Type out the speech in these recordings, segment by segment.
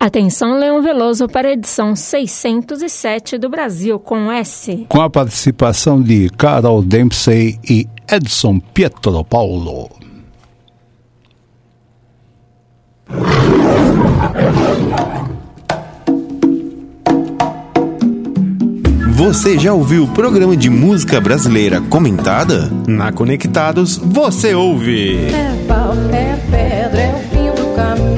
Atenção, Leão Veloso, para a edição 607 do Brasil com S. Com a participação de Carol Dempsey e Edson Pietro Paulo. Você já ouviu o programa de música brasileira comentada? Na Conectados, você ouve. É pau, é pedra, é o fim do caminho.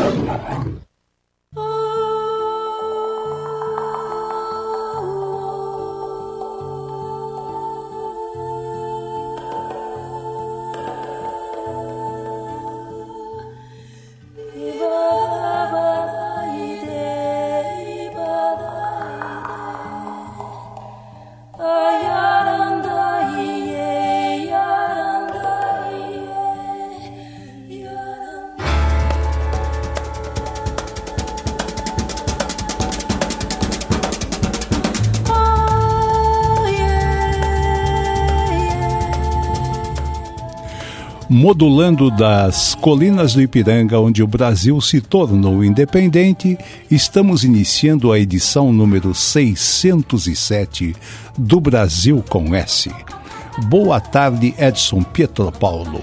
Modulando das colinas do Ipiranga, onde o Brasil se tornou independente, estamos iniciando a edição número 607 do Brasil com S. Boa tarde, Edson Pietro Paulo.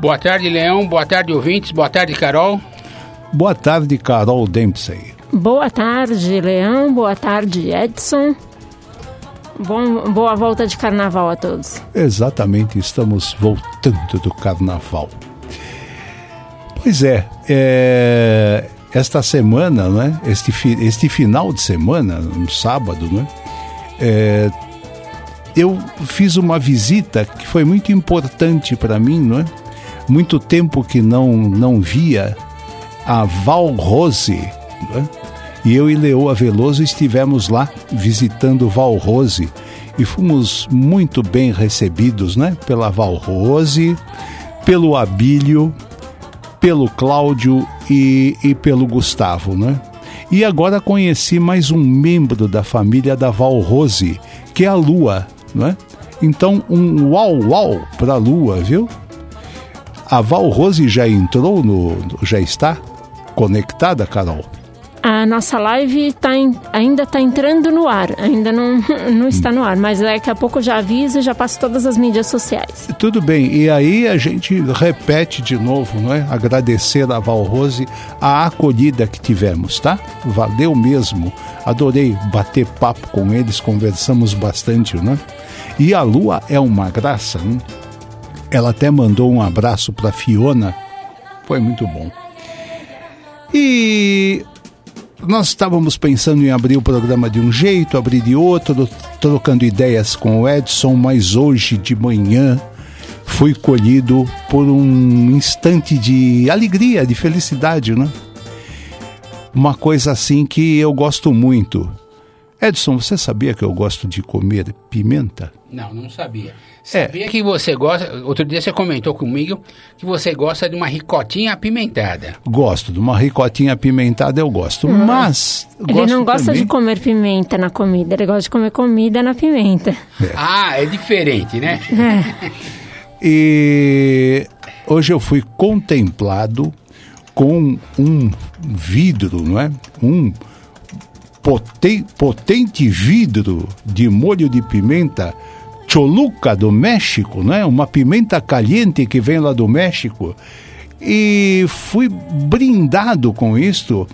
Boa tarde, Leão. Boa tarde, ouvintes. Boa tarde, Carol. Boa tarde, Carol Dempsey. Boa tarde, Leão. Boa tarde, Edson. Bom, boa volta de carnaval a todos. Exatamente, estamos voltando do carnaval. Pois é, é esta semana, né, este, este final de semana, no sábado, né, é, eu fiz uma visita que foi muito importante para mim, não é? Muito tempo que não, não via a Val Rose, é? E eu e Leoa Veloso estivemos lá visitando Valrose e fomos muito bem recebidos, né? Pela Valrose, pelo Abílio, pelo Cláudio e, e pelo Gustavo, né? E agora conheci mais um membro da família da Valrose, que é a Lua, né? Então, um uau uau para a Lua, viu? A Valrose já entrou no. já está conectada, Carol? A nossa live tá em, ainda está entrando no ar, ainda não, não está no ar, mas daqui a pouco já aviso e já passo todas as mídias sociais. Tudo bem, e aí a gente repete de novo, não é? Agradecer a Valrose a acolhida que tivemos, tá? Valeu mesmo, adorei bater papo com eles, conversamos bastante, né? E a Lua é uma graça, né? Ela até mandou um abraço para Fiona, foi muito bom. E nós estávamos pensando em abrir o programa de um jeito, abrir de outro, trocando ideias com o Edson, mas hoje de manhã fui colhido por um instante de alegria, de felicidade, né? Uma coisa assim que eu gosto muito. Edson, você sabia que eu gosto de comer pimenta? Não, não sabia. É. Sabia é. que você gosta. Outro dia você comentou comigo que você gosta de uma ricotinha apimentada. Gosto, de uma ricotinha apimentada eu gosto. Hum. Mas. Ele não gosta também... de comer pimenta na comida, ele gosta de comer comida na pimenta. É. Ah, é diferente, né? É. e hoje eu fui contemplado com um vidro, não é? Um potente vidro de molho de pimenta choluca do México, né? Uma pimenta caliente que vem lá do México. E fui brindado com isto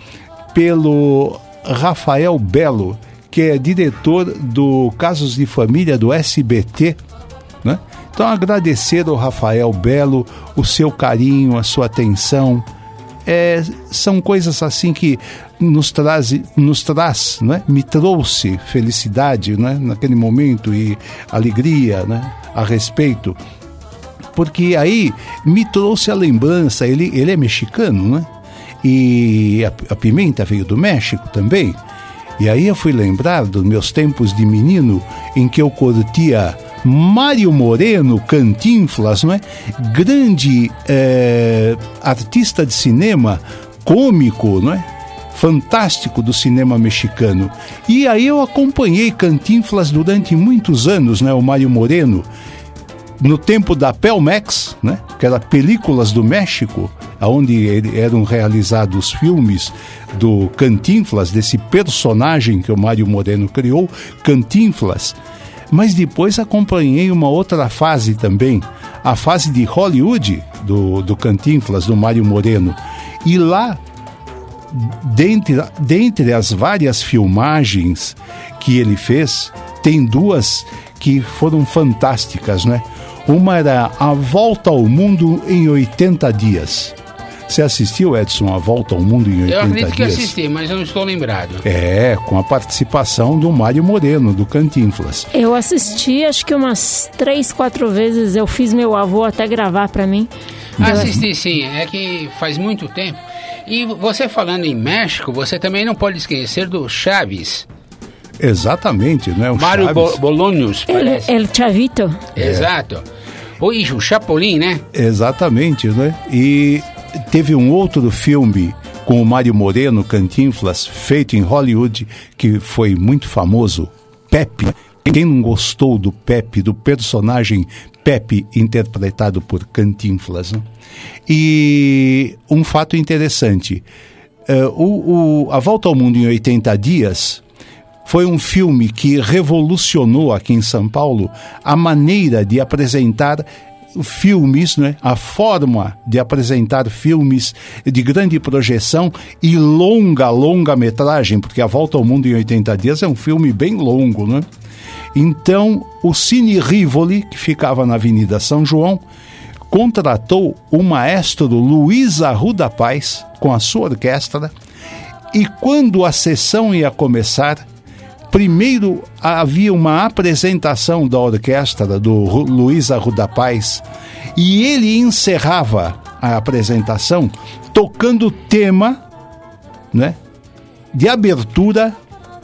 pelo Rafael Belo, que é diretor do Casos de Família do SBT, né? Então agradecer ao Rafael Belo o seu carinho, a sua atenção. É, são coisas assim que nos traz, nos traz né? me trouxe felicidade né? naquele momento e alegria né? a respeito. Porque aí me trouxe a lembrança, ele, ele é mexicano, né? E a, a pimenta veio do México também. E aí eu fui lembrar dos meus tempos de menino em que eu curtia Mário Moreno, Cantinflas, não é? Grande é, artista de cinema, cômico, não é? Fantástico do cinema mexicano. E aí eu acompanhei Cantinflas durante muitos anos, né? O Mário Moreno no tempo da Pelmex, né, que era Películas do México, onde eram realizados filmes do Cantinflas, desse personagem que o Mário Moreno criou, Cantinflas. Mas depois acompanhei uma outra fase também, a fase de Hollywood do, do Cantinflas, do Mário Moreno. E lá, dentre, dentre as várias filmagens que ele fez, tem duas que foram fantásticas, né? Uma era A Volta ao Mundo em 80 Dias. Você assistiu, Edson, A Volta ao Mundo em 80 Dias? Eu acredito que assisti, mas eu não estou lembrado. É, com a participação do Mário Moreno, do Cantinflas. Eu assisti, acho que umas três, quatro vezes. Eu fiz meu avô até gravar para mim. Assisti sim, é que faz muito tempo. E você falando em México, você também não pode esquecer do Chaves. Exatamente, né? O Mário Bo Bolonhos, parece. El, El Chavito. Exato. O, o Chapolin, né? Exatamente, né? E teve um outro filme com o Mário Moreno, Cantinflas, feito em Hollywood, que foi muito famoso, Pepe. Quem não gostou do Pepe, do personagem Pepe, interpretado por Cantinflas? E um fato interessante, uh, o, o, A Volta ao Mundo em 80 Dias foi um filme que revolucionou aqui em São Paulo a maneira de apresentar filmes, né? a forma de apresentar filmes de grande projeção e longa, longa metragem, porque A Volta ao Mundo em 80 Dias é um filme bem longo. Né? Então, o Cine Rivoli, que ficava na Avenida São João, contratou o maestro Luiz Arruda Paz com a sua orquestra. E quando a sessão ia começar, Primeiro havia uma apresentação da orquestra do Luiz Arruda Paz. E ele encerrava a apresentação tocando o tema né, de abertura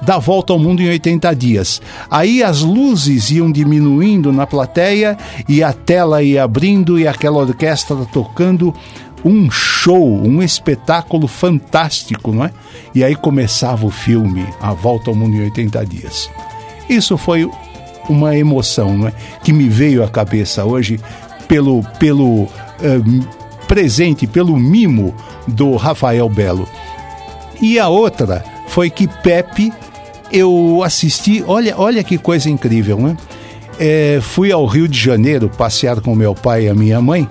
da Volta ao Mundo em 80 Dias. Aí as luzes iam diminuindo na plateia e a tela ia abrindo e aquela orquestra tocando um show, um espetáculo fantástico, não é? E aí começava o filme, A Volta ao Mundo em 80 Dias. Isso foi uma emoção, não é? Que me veio à cabeça hoje pelo, pelo uh, presente, pelo mimo do Rafael Belo. E a outra foi que Pepe, eu assisti, olha, olha que coisa incrível, né? É, fui ao Rio de Janeiro passear com meu pai e a minha mãe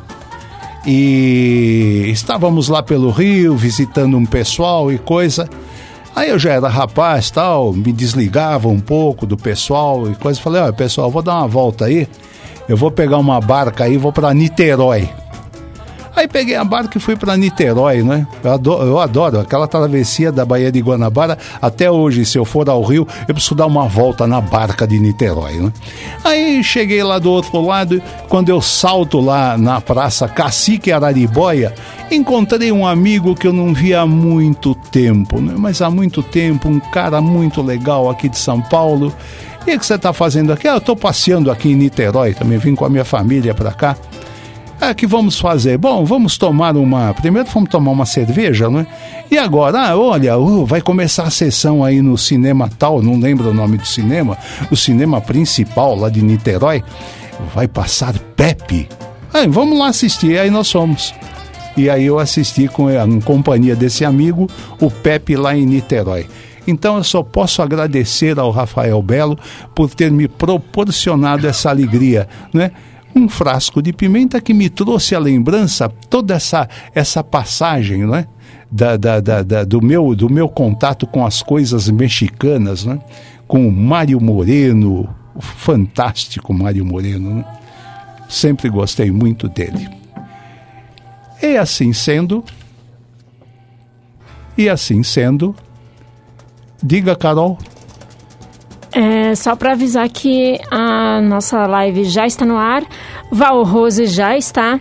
e estávamos lá pelo Rio visitando um pessoal e coisa. Aí eu já era rapaz tal, me desligava um pouco do pessoal e coisa. Falei, olha pessoal, vou dar uma volta aí. Eu vou pegar uma barca aí, vou para Niterói. Aí peguei a barca e fui para Niterói, né? Eu adoro, eu adoro, aquela travessia da Baía de Guanabara. Até hoje, se eu for ao Rio, eu preciso dar uma volta na barca de Niterói, né? Aí cheguei lá do outro lado, quando eu salto lá na praça Cacique Araribóia, encontrei um amigo que eu não via há muito tempo, né? Mas há muito tempo, um cara muito legal aqui de São Paulo. E o que você está fazendo aqui? Ah, eu estou passeando aqui em Niterói, também vim com a minha família para cá. É, que vamos fazer? Bom, vamos tomar uma. Primeiro vamos tomar uma cerveja, não é? E agora, ah, olha, uh, vai começar a sessão aí no cinema tal, não lembro o nome do cinema, o cinema principal lá de Niterói. Vai passar Pepe. Ah, vamos lá assistir, aí nós fomos. E aí eu assisti com a companhia desse amigo, o Pepe lá em Niterói. Então eu só posso agradecer ao Rafael Belo por ter me proporcionado essa alegria, né? Um frasco de pimenta que me trouxe a lembrança toda essa essa passagem, não é? Da, da, da, da, do, meu, do meu contato com as coisas mexicanas, né? com o Mário Moreno, o fantástico Mário Moreno. Né? Sempre gostei muito dele. E assim sendo, e assim sendo, diga, Carol. É, só para avisar que a nossa live já está no ar, Val Rose já está.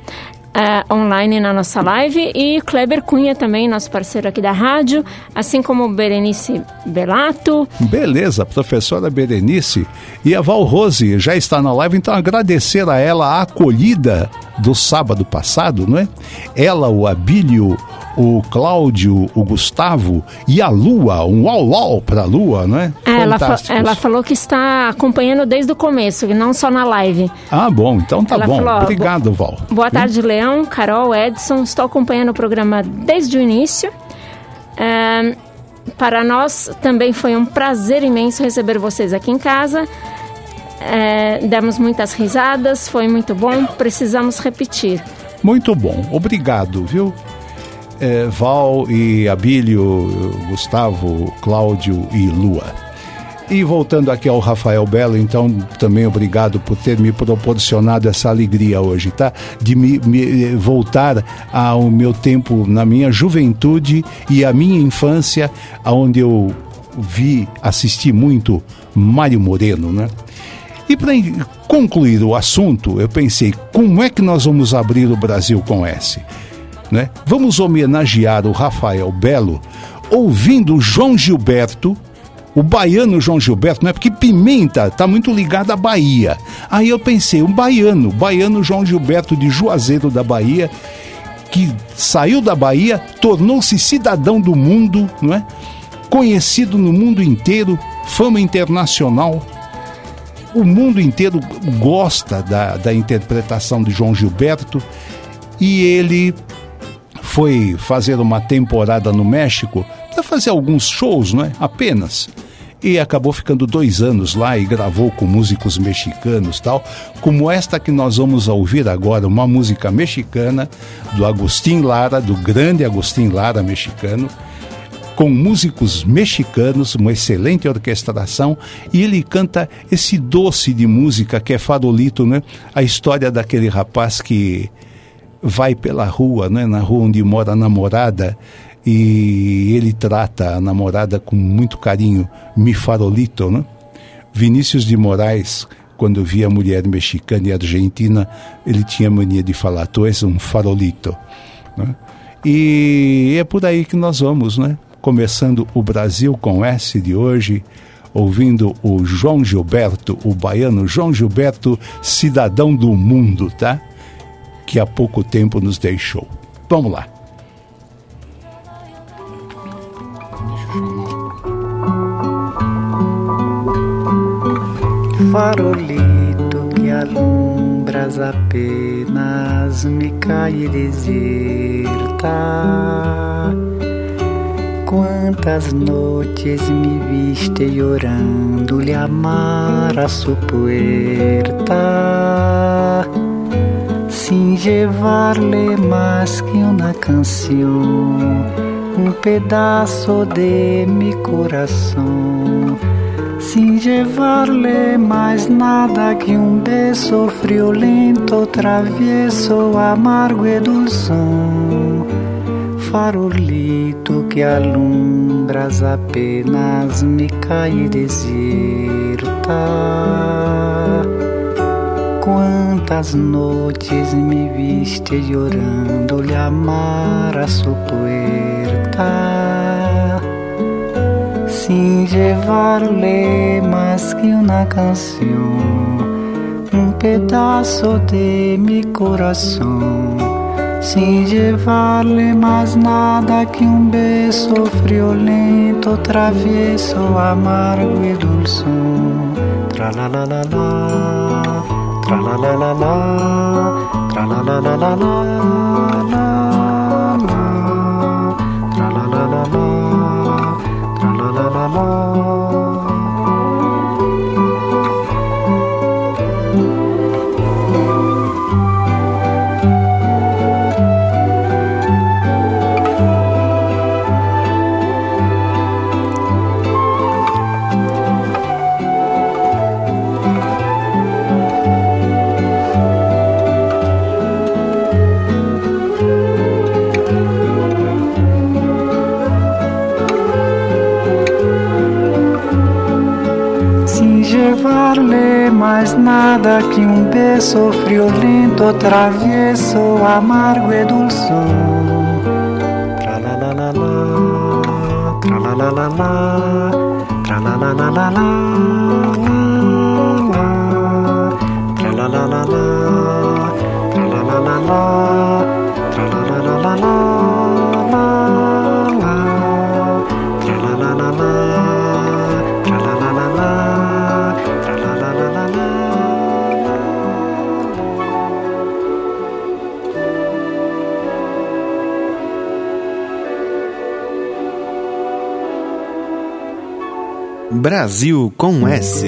Uh, online na nossa live e Kleber Cunha também, nosso parceiro aqui da rádio, assim como Berenice Belato. Beleza, professora Berenice. E a Val Rose já está na live, então agradecer a ela a acolhida do sábado passado, não é? Ela, o Abílio, o Cláudio, o Gustavo e a Lua, um uau para a Lua, não é? é ela, fa ela falou que está acompanhando desde o começo, não só na live. Ah, bom, então tá ela bom. Falou, Obrigado, Val. Boa tarde, hum? Carol, Edson. Estou acompanhando o programa desde o início. É, para nós também foi um prazer imenso receber vocês aqui em casa. É, demos muitas risadas, foi muito bom, precisamos repetir. Muito bom, obrigado, viu? é, Val e Abílio, Gustavo, Cláudio e Lua. E voltando aqui ao Rafael Belo, então também obrigado por ter me proporcionado essa alegria hoje, tá? De me, me, voltar ao meu tempo na minha juventude e a minha infância, onde eu vi, assisti muito Mário Moreno, né? E para concluir o assunto, eu pensei, como é que nós vamos abrir o Brasil com S? né? Vamos homenagear o Rafael Belo ouvindo João Gilberto, o baiano João Gilberto, não é porque Pimenta está muito ligado à Bahia. Aí eu pensei, um baiano, baiano João Gilberto de Juazeiro da Bahia, que saiu da Bahia, tornou-se cidadão do mundo, não é? Conhecido no mundo inteiro, fama internacional. O mundo inteiro gosta da, da interpretação de João Gilberto e ele foi fazer uma temporada no México fazer alguns shows, não é? Apenas. E acabou ficando dois anos lá e gravou com músicos mexicanos tal, como esta que nós vamos ouvir agora, uma música mexicana do Agustin Lara, do grande Agustin Lara mexicano, com músicos mexicanos, uma excelente orquestração, e ele canta esse doce de música que é farolito, né? A história daquele rapaz que vai pela rua, né, na rua onde mora a namorada, e ele trata a namorada com muito carinho, mi farolito, né? Vinícius de Moraes, quando via mulher mexicana e argentina, ele tinha mania de falar, tu és um farolito. Né? E é por aí que nós vamos, né? Começando o Brasil com S de hoje, ouvindo o João Gilberto, o baiano João Gilberto, cidadão do mundo, tá? que há pouco tempo nos deixou. Vamos lá. Farolito que alumbras apenas me cai deserta. Quantas noites me viste orando lhe amar a sua puerta sin llevarle más que una canción, un pedazo de mi corazón, sin llevarle más nada que un beso friolento, travieso, amargo y dulzón. Farolito que alumbras apenas me cai desierta Quantas noites me viste llorando-lhe amar a sua puerta Sin llevarle más que una canción Un pedazo de mi corazón. Sin llevarle más nada que un beso friolento, travieso, amargo y dulzón. Tra la la la la tra la la la la, tra la la la la la nada que um beijo friolento, travieso, amargo e dulce. Tra la la la la, tra la la la la, tra la la la la la, Brasil com S.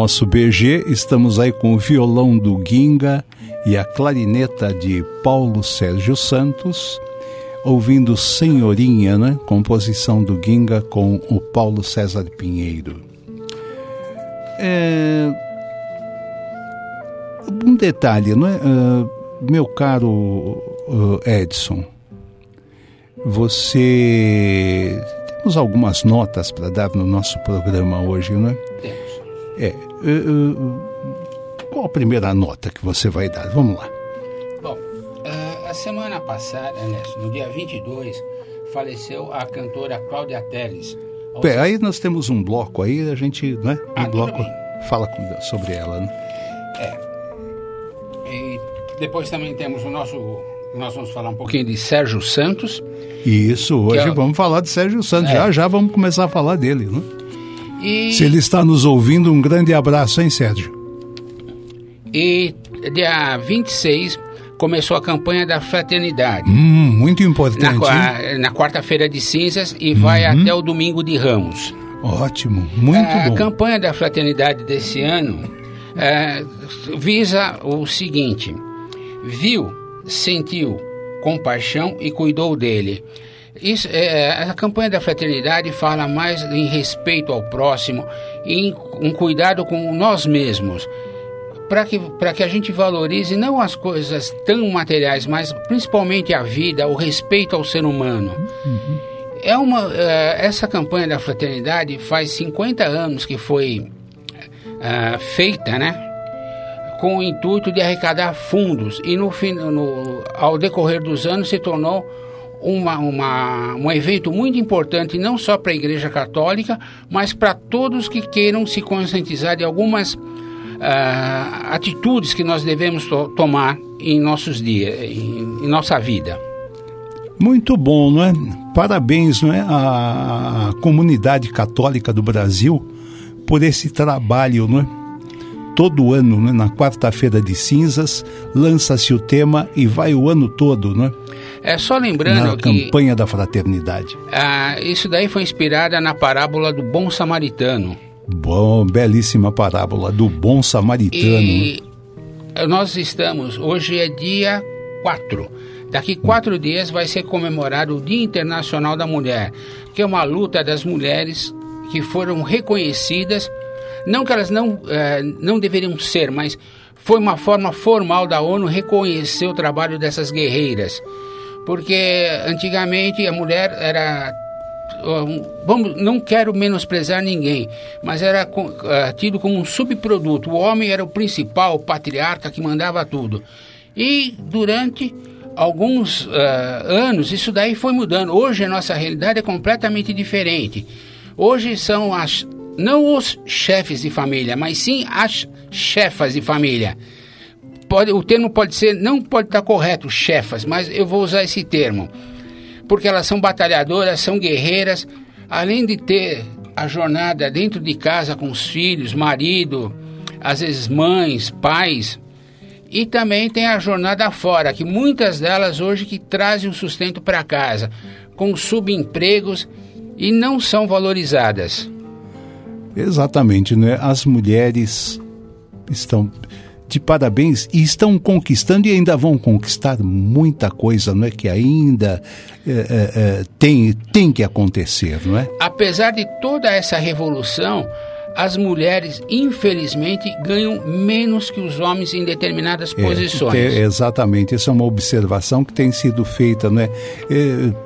nosso BG, estamos aí com o violão do Ginga e a clarineta de Paulo Sérgio Santos, ouvindo Senhorinha, né? composição do Ginga com o Paulo César Pinheiro. É... Um detalhe, não é? Uh, meu caro uh, Edson, você. Temos algumas notas para dar no nosso programa hoje, não é? É, Uh, qual a primeira nota que você vai dar? Vamos lá. Bom, uh, a semana passada, no dia 22, faleceu a cantora Cláudia Teles. Bem, aí nós temos um bloco aí, a gente, né? Um ah, bloco fala com, sobre ela, né? É. E depois também temos o nosso nós vamos falar um pouquinho de Sérgio Santos. Isso, hoje é... vamos falar de Sérgio Santos. É. Já já vamos começar a falar dele, né? E... Se ele está nos ouvindo, um grande abraço, hein, Sérgio? E dia 26 começou a campanha da fraternidade. Hum, muito importante. Na, na quarta-feira de cinzas e uhum. vai até o domingo de Ramos. Ótimo, muito a, bom. A campanha da fraternidade desse ano é, visa o seguinte: viu, sentiu compaixão e cuidou dele. Isso, é, é, a campanha da fraternidade fala mais em respeito ao próximo, em um cuidado com nós mesmos, para que, que a gente valorize não as coisas tão materiais, mas principalmente a vida, o respeito ao ser humano. Uhum. É uma, é, essa campanha da fraternidade faz 50 anos que foi é, feita, né? Com o intuito de arrecadar fundos e no, no, ao decorrer dos anos se tornou uma, uma, um evento muito importante não só para a Igreja Católica, mas para todos que queiram se conscientizar de algumas uh, atitudes que nós devemos to tomar em nossos dias, em, em, nossa vida. Muito bom, não é? Parabéns, não é, à comunidade católica do Brasil por esse trabalho, não é? Todo ano, né, na quarta-feira de cinzas, lança-se o tema e vai o ano todo, não é? É só lembrando na que... campanha da fraternidade. Ah, isso daí foi inspirada na parábola do bom samaritano. Bom, belíssima parábola do bom samaritano. E nós estamos, hoje é dia 4. Daqui quatro dias vai ser comemorado o Dia Internacional da Mulher, que é uma luta das mulheres que foram reconhecidas, não que elas não, eh, não deveriam ser, mas foi uma forma formal da ONU reconhecer o trabalho dessas guerreiras porque antigamente a mulher era vamos, não quero menosprezar ninguém, mas era uh, tido como um subproduto. O homem era o principal, o patriarca que mandava tudo. E durante alguns uh, anos isso daí foi mudando. Hoje a nossa realidade é completamente diferente. Hoje são as não os chefes de família, mas sim as chefas de família pode, o termo pode ser, não pode estar correto, chefas, mas eu vou usar esse termo. Porque elas são batalhadoras, são guerreiras, além de ter a jornada dentro de casa com os filhos, marido, às vezes mães, pais, e também tem a jornada fora, que muitas delas hoje que trazem o sustento para casa, com subempregos e não são valorizadas. Exatamente, né? As mulheres estão de parabéns e estão conquistando e ainda vão conquistar muita coisa, não é? Que ainda é, é, tem, tem que acontecer, não é? Apesar de toda essa revolução, as mulheres, infelizmente, ganham menos que os homens em determinadas é, posições. É, exatamente, essa é uma observação que tem sido feita né,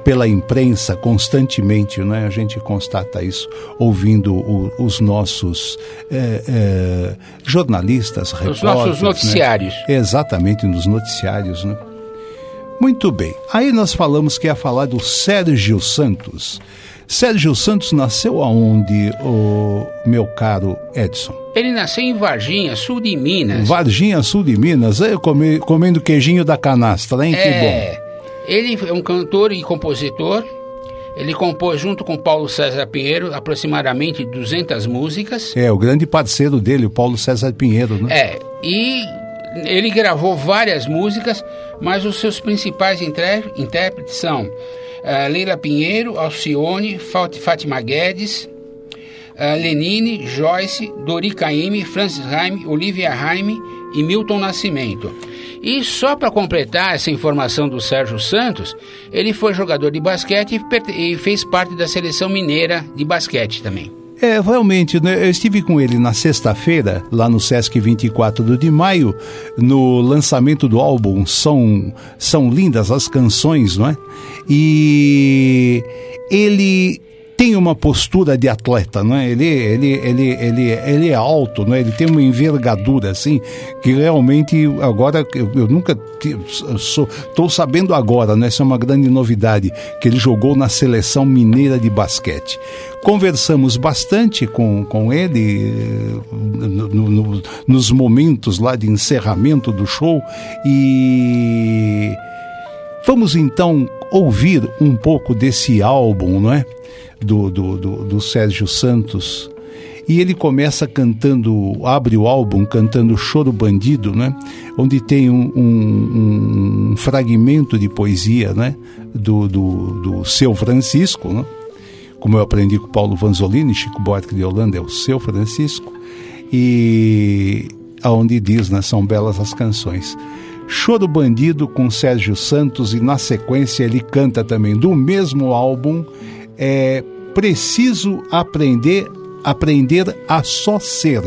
pela imprensa constantemente, né, a gente constata isso ouvindo o, os nossos é, é jornalistas, repórteres. Os nossos né? noticiários. Né? Exatamente, nos noticiários. Né? Muito bem, aí nós falamos que ia falar do Sérgio Santos. Sérgio Santos nasceu aonde, o meu caro Edson? Ele nasceu em Varginha, sul de Minas. Varginha, sul de Minas, eu come, comendo queijinho da canastra, hein? É, que bom. Ele é um cantor e compositor. Ele compôs junto com Paulo César Pinheiro aproximadamente 200 músicas. É, o grande parceiro dele, o Paulo César Pinheiro, né? É, e ele gravou várias músicas, mas os seus principais intérpretes são Leila Pinheiro, Alcione, Fátima Guedes, uh, Lenine, Joyce, Dori Caymmi, Francis Raime, Olivia Raime e Milton Nascimento. E só para completar essa informação do Sérgio Santos, ele foi jogador de basquete e fez parte da seleção mineira de basquete também. É, realmente, né, eu estive com ele na sexta-feira, lá no Sesc 24 de maio, no lançamento do álbum São, São Lindas as Canções, não é? E ele tem uma postura de atleta, não é? Ele, ele, ele, ele, ele é alto, não é? Ele tem uma envergadura assim que realmente agora eu, eu nunca estou sabendo agora, né? Essa é uma grande novidade que ele jogou na seleção mineira de basquete. Conversamos bastante com, com ele eh, no, no, nos momentos lá de encerramento do show e vamos então ouvir um pouco desse álbum, não é? Do, do, do, do Sérgio Santos. E ele começa cantando, abre o álbum cantando Choro Bandido, né? onde tem um, um, um fragmento de poesia né? do, do, do seu Francisco, né? como eu aprendi com Paulo Vanzolini, Chico Buarque de Holanda é o seu Francisco, e aonde diz, né, são belas as canções. Choro Bandido com Sérgio Santos e na sequência ele canta também do mesmo álbum é, preciso aprender aprender a só ser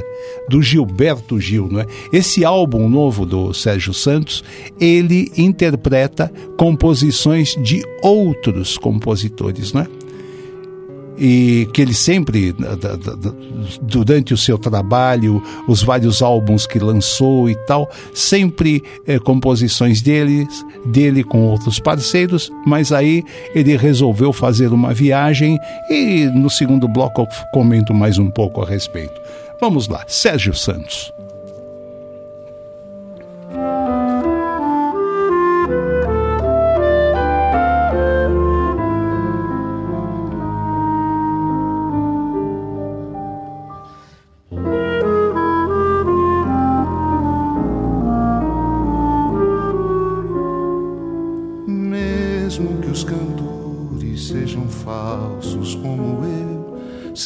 do Gilberto Gil, não é? Esse álbum novo do Sérgio Santos, ele interpreta composições de outros compositores, não é? E que ele sempre, durante o seu trabalho, os vários álbuns que lançou e tal, sempre é, composições dele, dele com outros parceiros, mas aí ele resolveu fazer uma viagem e no segundo bloco eu comento mais um pouco a respeito. Vamos lá, Sérgio Santos.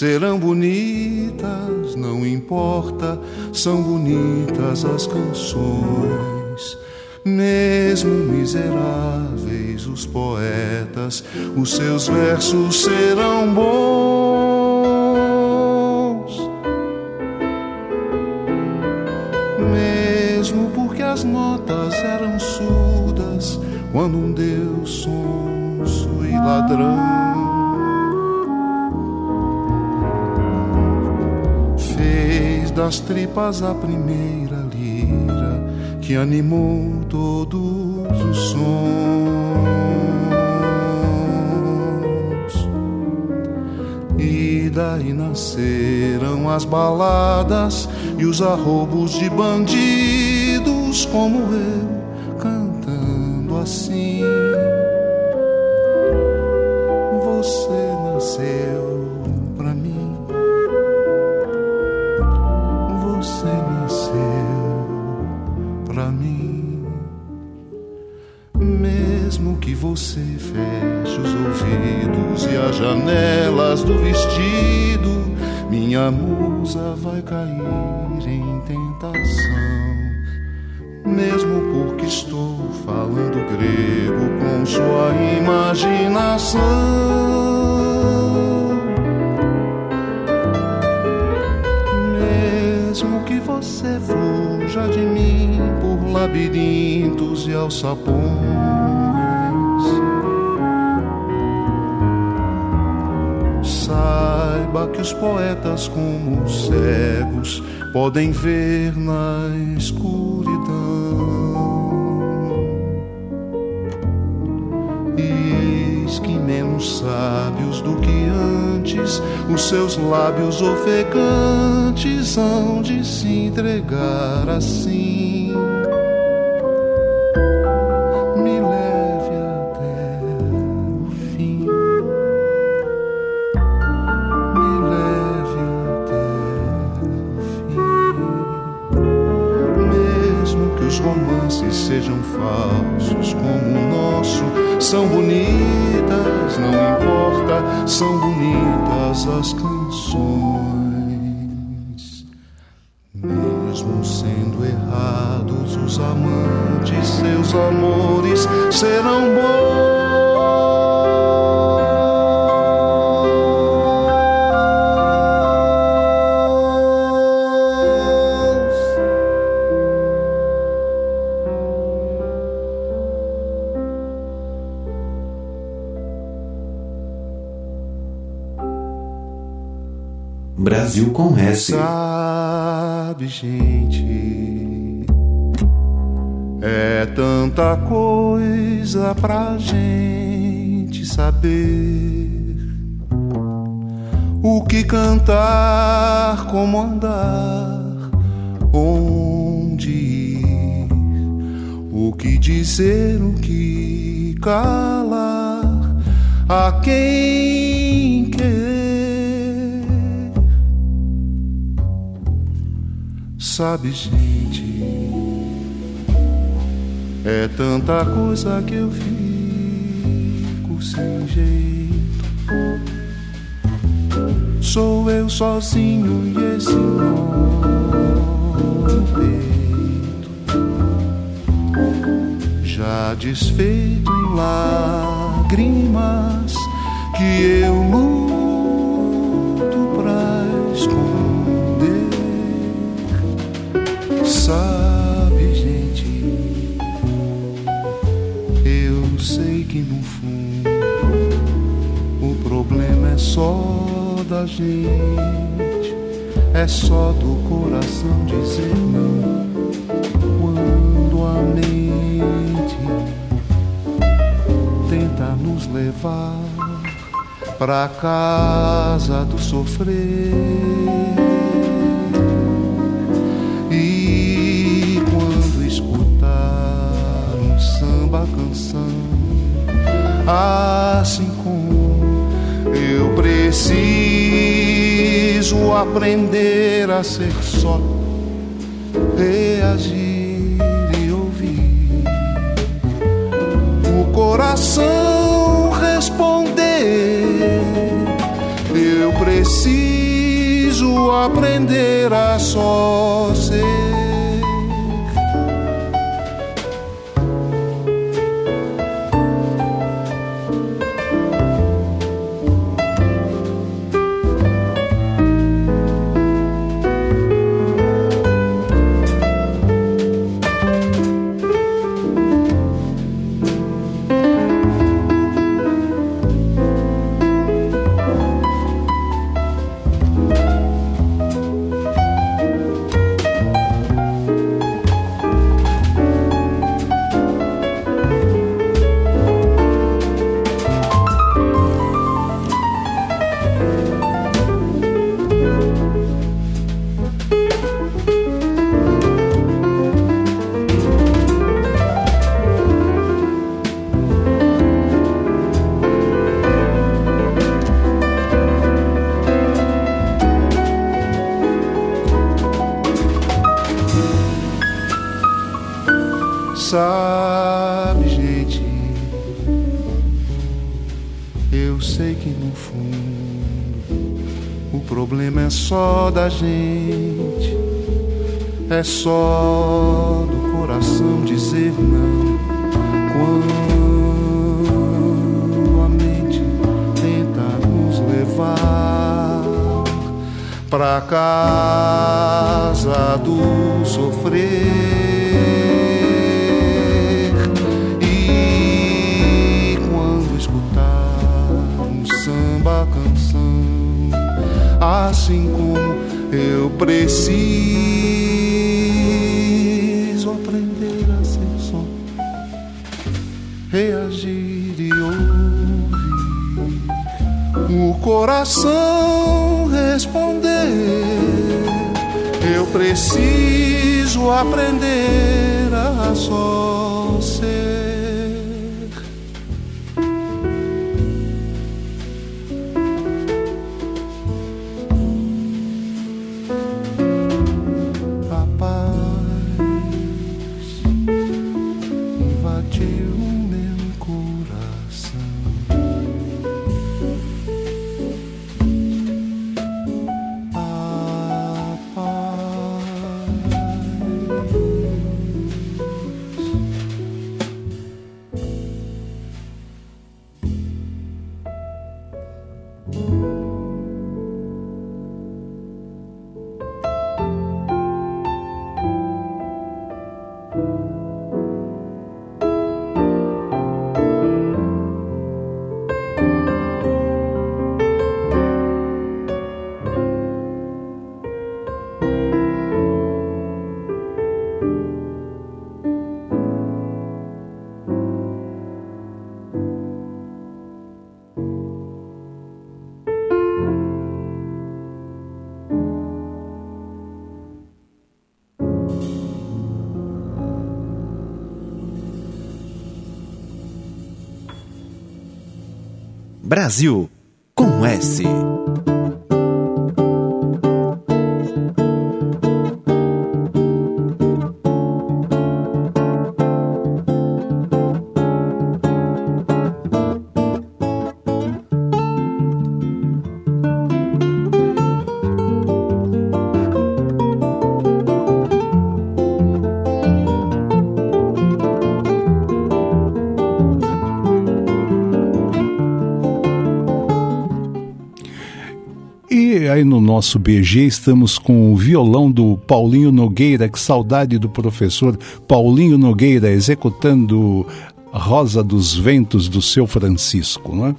Serão bonitas, não importa, são bonitas as canções. Mesmo miseráveis os poetas, os seus versos serão bons. Mesmo porque as notas eram surdas, quando um Deus sonso e ladrão das tripas a primeira lira que animou todos os sons. E daí nasceram as baladas e os arrobos de bandidos como eu alçapões. Saiba que os poetas, como os cegos, podem ver na escuridão. Eis que menos sábios do que antes, os seus lábios ofegantes hão de se entregar assim. Brasil com S. Sabe, gente, é tanta coisa pra gente saber. O que cantar, como andar, onde ir, o que dizer, o que calar, a quem querer. Sabe, gente, é tanta coisa que eu fico sem jeito. Sou eu sozinho e esse nó peito, já desfeito em lágrimas que eu luto só da gente, é só do coração dizer não quando a mente tenta nos levar pra casa do sofrer. E quando escutar um samba canção, assim preciso aprender a ser só, reagir e ouvir o coração responder. Eu preciso aprender a só ser. É só do coração dizer não. Quando a mente tenta nos levar pra casa do sofrer. assim como eu preciso coração responder. Eu preciso aprender a só Brasil com S. nosso BG estamos com o violão do Paulinho Nogueira, que saudade do professor Paulinho Nogueira, executando Rosa dos Ventos do seu Francisco, não é?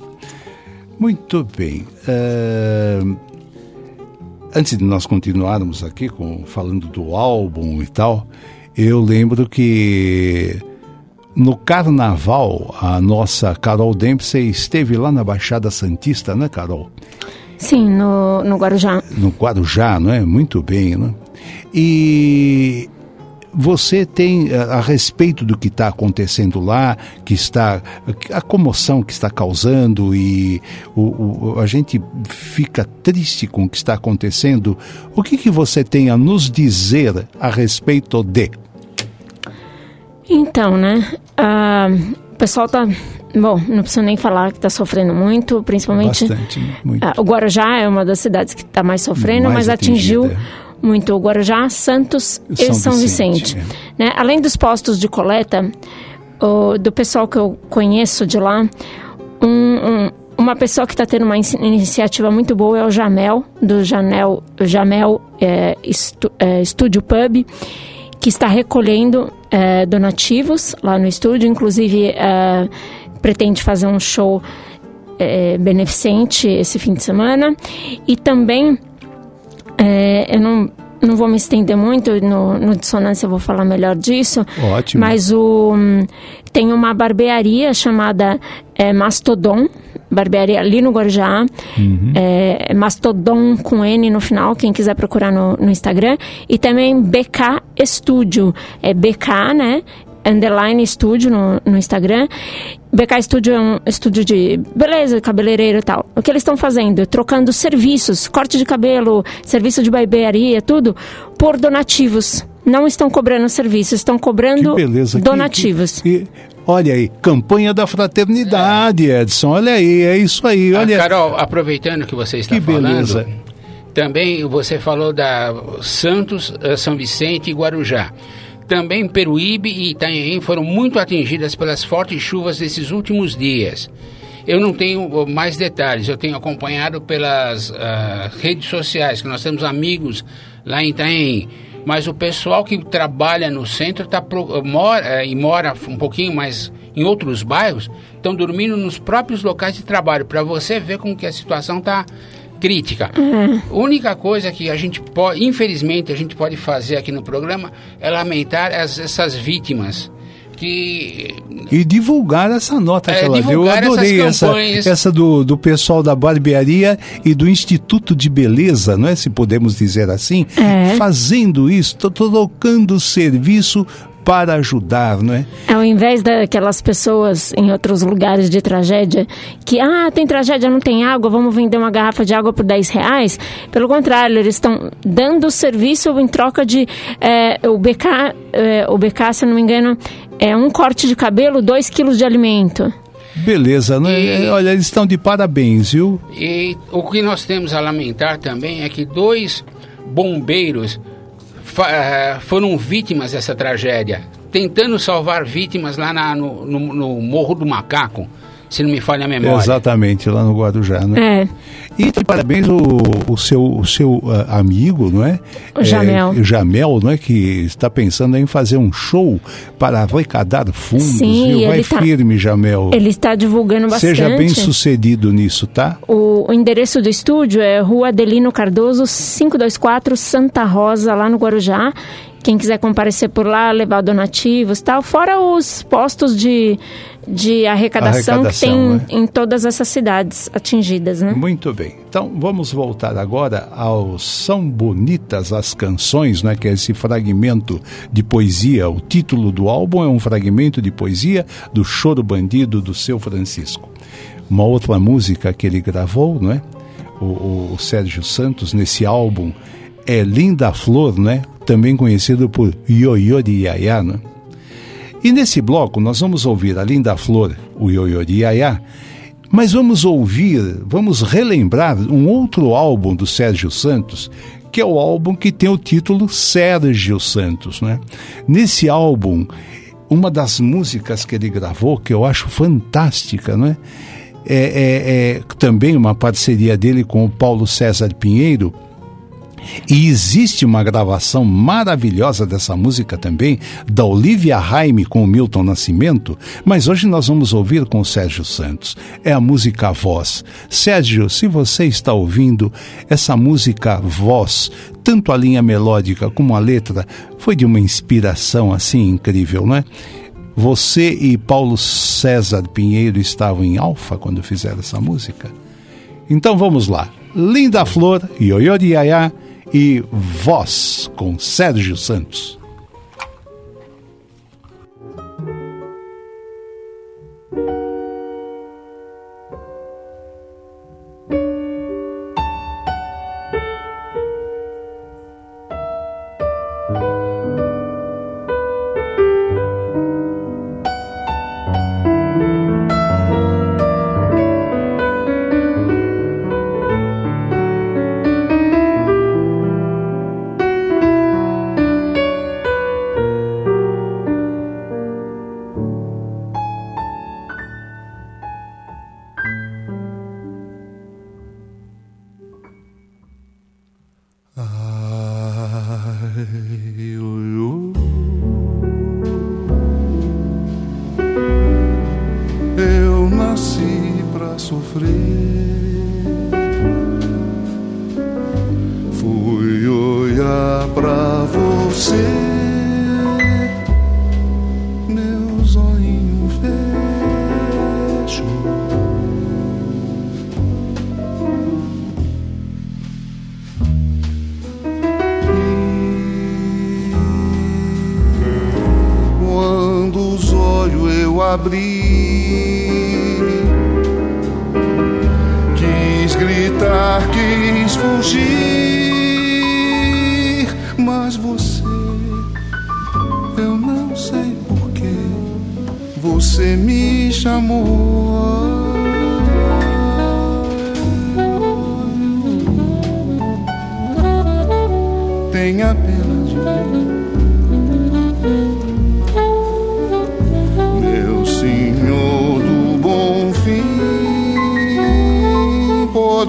Muito bem. Uh, antes de nós continuarmos aqui com, falando do álbum e tal, eu lembro que no carnaval a nossa Carol Dempsey esteve lá na Baixada Santista, né, Carol? Sim, no, no Guarujá. No Guarujá, não é? Muito bem, né? E você tem a, a respeito do que está acontecendo lá, que está a comoção que está causando e o, o, a gente fica triste com o que está acontecendo. O que, que você tem a nos dizer a respeito de? Então, né? Uh, o pessoal está Bom, não preciso nem falar que está sofrendo muito, principalmente. Bastante, né? muito. Ah, o Guarujá é uma das cidades que está mais sofrendo, mais mas atingiu muito o Guarujá, Santos e São, São Vicente. Vicente. É. Né? Além dos postos de coleta, o, do pessoal que eu conheço de lá, um, um, uma pessoa que está tendo uma iniciativa muito boa é o Jamel, do Janel, Jamel é, Estu, é, Estúdio Pub, que está recolhendo é, donativos lá no estúdio, inclusive é, pretende fazer um show é, beneficente esse fim de semana. E também, é, eu não, não vou me estender muito, no, no Dissonância eu vou falar melhor disso. Ótimo. Mas o, tem uma barbearia chamada é, Mastodon, barbearia ali no Guarujá, uhum. é, Mastodon com N no final, quem quiser procurar no, no Instagram, e também BK Studio, é BK, né, underline studio no, no Instagram. BK Studio é um estúdio de beleza, cabeleireiro e tal. O que eles estão fazendo? Trocando serviços, corte de cabelo, serviço de barbearia, tudo, por donativos. Não estão cobrando serviços, estão cobrando beleza, donativos. Que, que, Olha aí, campanha da fraternidade, é. Edson. Olha aí, é isso aí. Olha. Ah, Carol, aproveitando que você está que falando, beleza. também você falou da Santos, eh, São Vicente e Guarujá. Também Peruíbe e Itanhaém foram muito atingidas pelas fortes chuvas desses últimos dias. Eu não tenho mais detalhes, eu tenho acompanhado pelas uh, redes sociais, que nós temos amigos lá em Itanhaém mas o pessoal que trabalha no centro tá pro, mora, e mora um pouquinho mais em outros bairros estão dormindo nos próprios locais de trabalho para você ver como que a situação está crítica. Uhum. A única coisa que a gente pode, infelizmente, a gente pode fazer aqui no programa é lamentar as, essas vítimas que... E divulgar essa nota é, que ela deu. Eu adorei essa, essa do, do pessoal da barbearia e do Instituto de Beleza, não é? Se podemos dizer assim, é. fazendo isso, colocando serviço para ajudar, não é? Ao invés daquelas pessoas em outros lugares de tragédia que, ah, tem tragédia, não tem água, vamos vender uma garrafa de água por 10 reais. Pelo contrário, eles estão dando serviço em troca de é, o BK, é, o BK, se não me engano, é um corte de cabelo, 2 quilos de alimento. Beleza, né? E, Olha, eles estão de parabéns, viu? E o que nós temos a lamentar também é que dois bombeiros eh, foram vítimas dessa tragédia, tentando salvar vítimas lá na, no, no, no, Morro do Macaco, se não me falha a memória. Exatamente, lá no Guarujá, né? É. E parabéns o, o seu, o seu uh, amigo, não é? O Jamel. É, Jamel, não é? Que está pensando em fazer um show para arrecadar fundos. Sim, viu? Vai tá, firme, Jamel. Ele está divulgando bastante. Seja bem sucedido nisso, tá? O, o endereço do estúdio é Rua Adelino Cardoso, 524, Santa Rosa, lá no Guarujá. Quem quiser comparecer por lá, levar donativos tal, fora os postos de, de arrecadação, arrecadação que tem né? em todas essas cidades atingidas, né? Muito bem. Então vamos voltar agora ao São Bonitas as Canções, né? Que é esse fragmento de poesia. O título do álbum é um fragmento de poesia do Choro Bandido do Seu Francisco. Uma outra música que ele gravou, né? O, o, o Sérgio Santos nesse álbum é Linda Flor, né? também conhecido por Ioiô de Iaiá. Né? E nesse bloco nós vamos ouvir, além da flor, o Ioiô de Iaiá, mas vamos ouvir, vamos relembrar um outro álbum do Sérgio Santos, que é o álbum que tem o título Sérgio Santos. Né? Nesse álbum, uma das músicas que ele gravou, que eu acho fantástica, né? é, é, é também uma parceria dele com o Paulo César Pinheiro, e existe uma gravação maravilhosa dessa música também, da Olivia Raime com o Milton Nascimento, mas hoje nós vamos ouvir com o Sérgio Santos. É a música Voz. Sérgio, se você está ouvindo essa música Voz, tanto a linha melódica como a letra, foi de uma inspiração assim incrível, não é? Você e Paulo César Pinheiro estavam em Alfa quando fizeram essa música? Então vamos lá. Linda Flor, Ioiô de Iaiá, e Voz, com Sérgio Santos.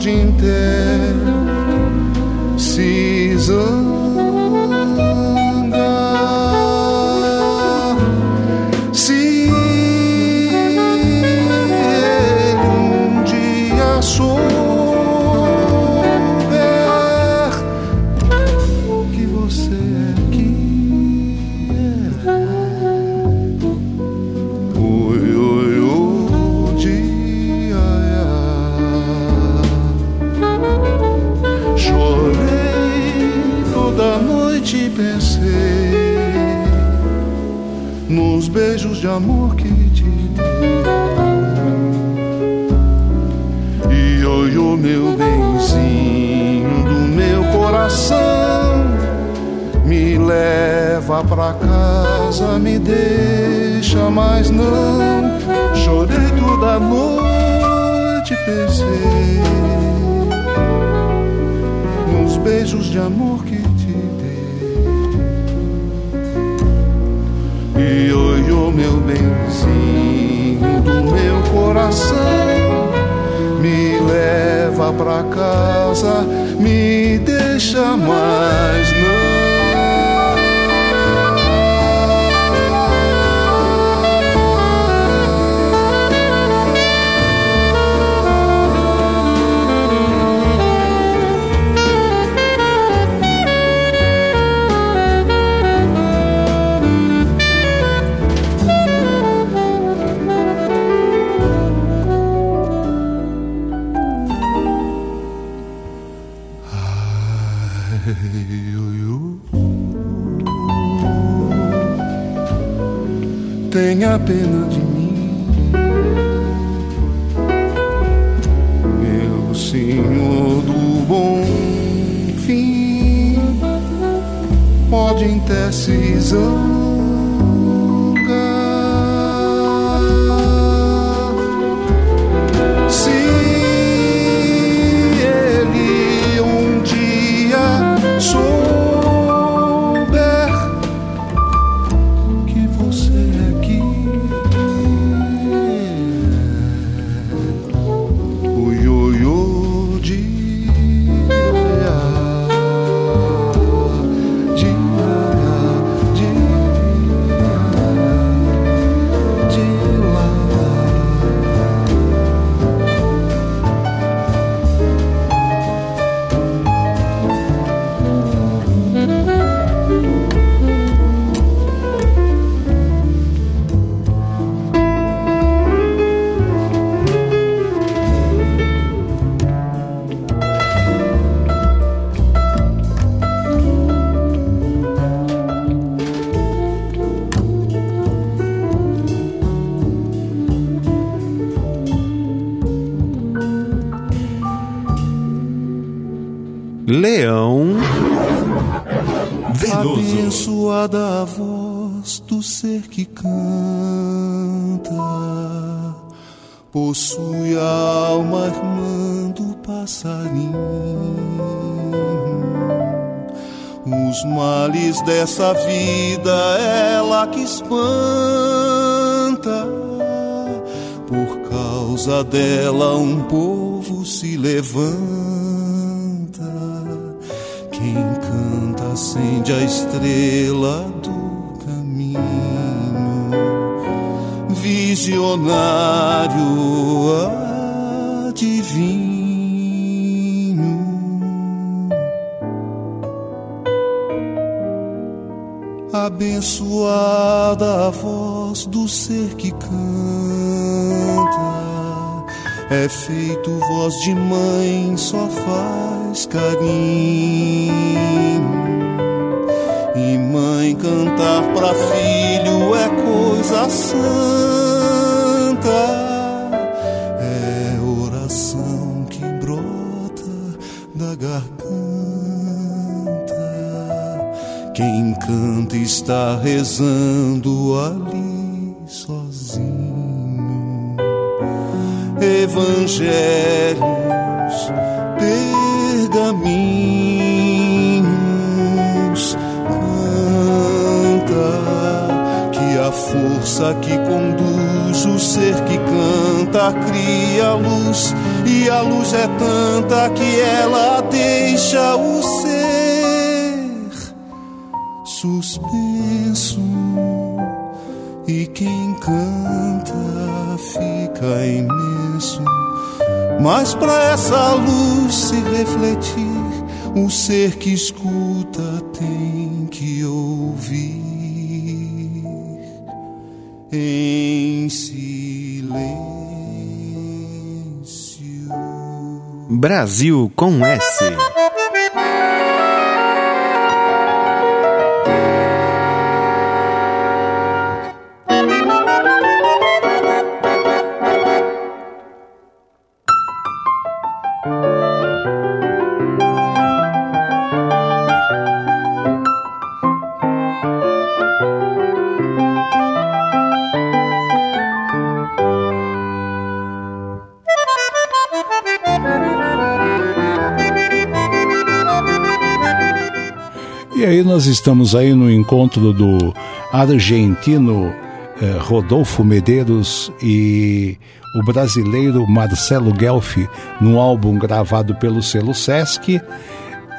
Pode ter pra casa, me deixa, mas não. Chorei toda noite, pensei nos beijos de amor que E oi, o meu benzinho do meu coração Me leva pra casa, me deixa mais não tenha pena de mim, meu Senhor do bom fim, pode. Leão possui a alma irmã do passarinho. Os males dessa vida, ela que espanta, por causa dela um povo se levanta quem canta acende a estrela do visionário adivinho. Abençoada a voz do ser que canta, é feito voz de mãe, só faz carinho. E mãe cantar pra filho é coisa santa, é oração que brota da garganta. Quem canta está rezando ali sozinho. evangelhos, pergaminhos. Canta que a força que conduz o ser que canta cria luz, e a luz é tanta que ela deixa o ser suspenso. E quem canta fica imenso. Mas para essa luz se refletir, o ser que escuta tem que ouvir em silêncio. Brasil com S. estamos aí no encontro do argentino eh, Rodolfo Medeiros e o brasileiro Marcelo Guelfi num álbum gravado pelo selo Sesc,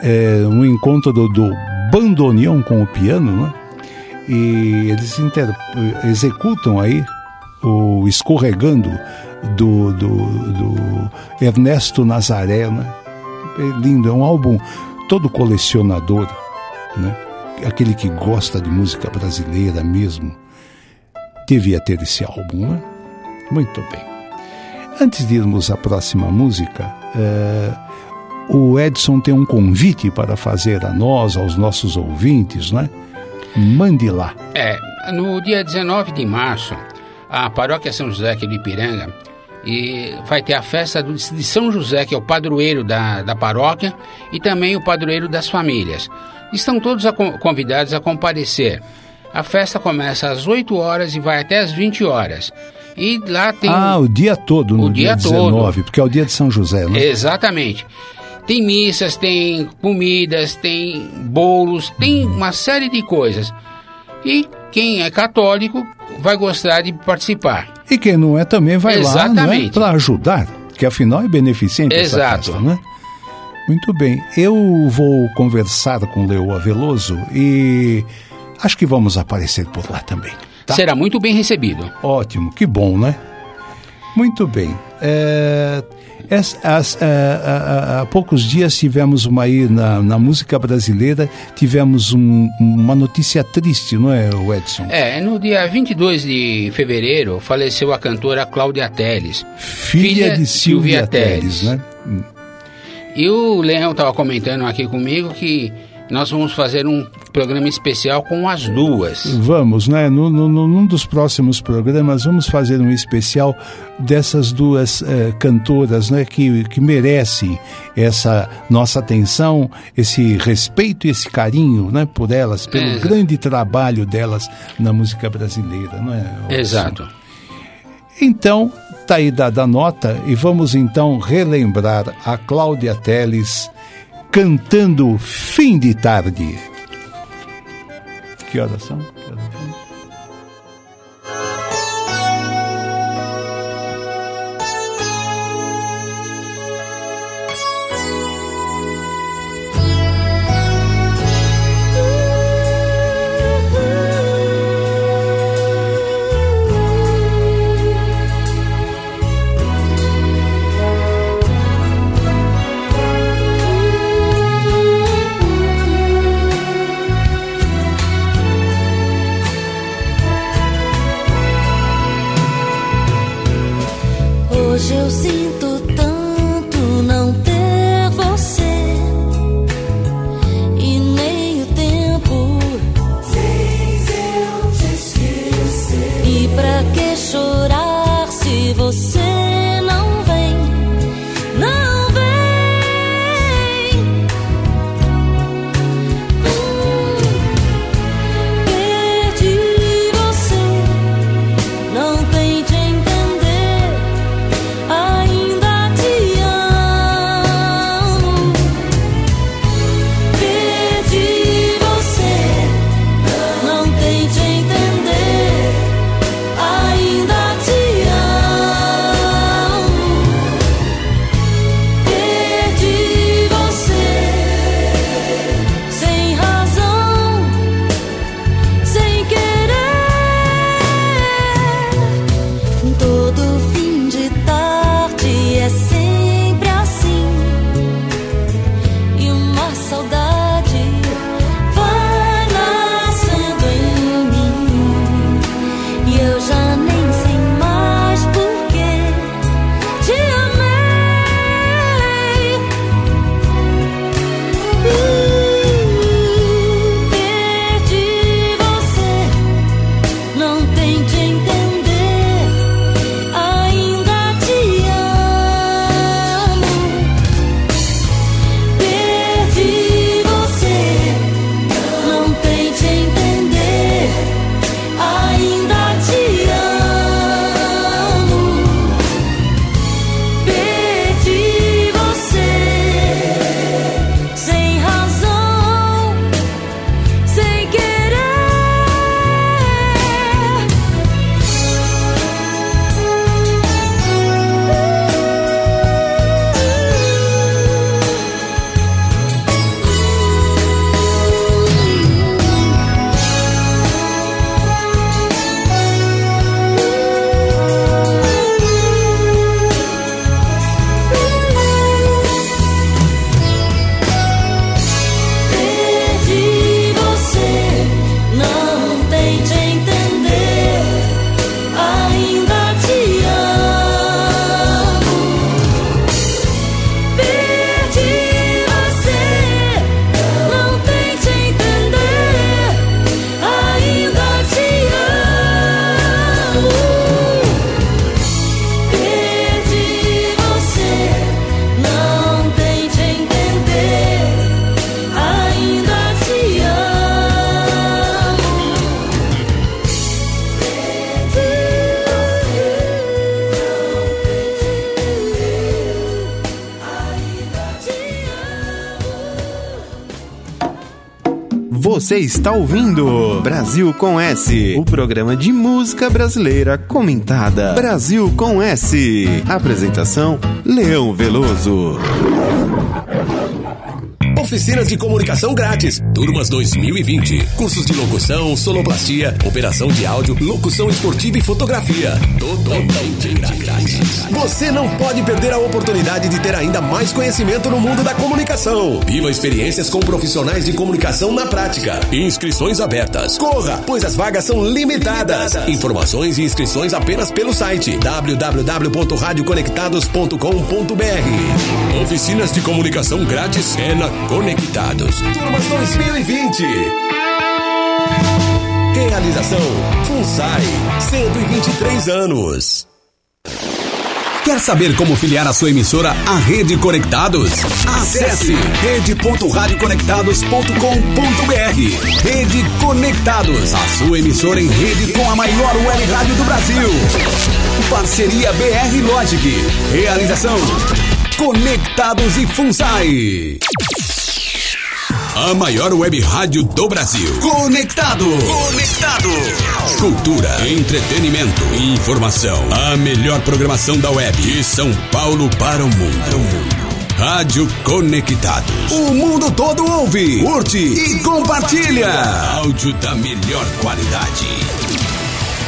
eh, um encontro do, do bandoneon com o piano, né? E eles executam aí o Escorregando do, do, do Ernesto Nazaré, né? É lindo, é um álbum todo colecionador, né? Aquele que gosta de música brasileira mesmo, devia ter esse álbum, né? Muito bem. Antes de irmos à próxima música, eh, o Edson tem um convite para fazer a nós, aos nossos ouvintes, né? Mande lá. É, no dia 19 de março, a paróquia São José aqui de Ipiranga e vai ter a festa do- de São José, que é o padroeiro da, da paróquia, e também o padroeiro das famílias. Estão todos a con- convidados a comparecer. A festa começa às 8 horas e vai até às 20 horas. E lá tem. Ah, o dia todo, no O dia, dia todo. 19, porque é o dia de São José, né? Exatamente. Tem missas, tem comidas, tem bolos, tem uma série de coisas. E quem é católico vai gostar de participar. E quem não é também vai lá, não é? Exatamente. Para ajudar, que afinal é beneficente essa Exato. festa, né? Muito bem. Eu vou conversar com Leoa Veloso e acho que vamos aparecer por lá também. Tá? Será muito bem recebido. Ótimo, que bom, né? Muito bem. É, as- é, há- há- há poucos dias tivemos uma aí na, na música brasileira, tivemos um- uma notícia triste, não é, Edson? É, no dia 22 de fevereiro faleceu a cantora Cláudia Teles. Filha, filha de Silvia, Silvia Teles, Teles. né? E o Leão estava comentando aqui comigo que nós vamos fazer um programa especial com as duas. Vamos, né? No, no, num dos próximos programas, vamos fazer um especial dessas duas eh, cantoras, né? Que, que merecem essa nossa atenção, esse respeito e esse carinho, né? Por elas, pelo É. grande trabalho delas na música brasileira, não é? Exato. Então, tá aí dada a nota e vamos então relembrar a Cláudia Teles cantando Fim de Tarde. Que horas são? Você está ouvindo Brasil com S, o programa de música brasileira comentada. Brasil com S. Apresentação: Leão Veloso. Oficinas de comunicação grátis. Turmas 2020. Cursos de locução, sonoplastia, operação de áudio, locução esportiva e fotografia. Totalmente grátis. Você não pode perder a oportunidade de ter ainda mais conhecimento no mundo da comunicação. Viva experiências com profissionais de comunicação na prática. Inscrições abertas. Corra, pois as vagas são limitadas. Informações e inscrições apenas pelo site www.radioconectados.com.br. Oficinas de comunicação grátis é na Conectados. Turmas 2020. Realização FUNSAI, 123 anos. Quer saber como filiar a sua emissora à Rede Conectados? Acesse rede.radioconectados.com.br. Rede Conectados, a sua emissora em rede com a maior web rádio do Brasil. Parceria BR Logic. Realização Conectados e FUNSAI. A maior web rádio do Brasil. Conectado. Conectado. Cultura, entretenimento, informação. A melhor programação da web. De São Paulo para o mundo. Rádio Conectados. O mundo todo ouve, curte e compartilha. Áudio da melhor qualidade.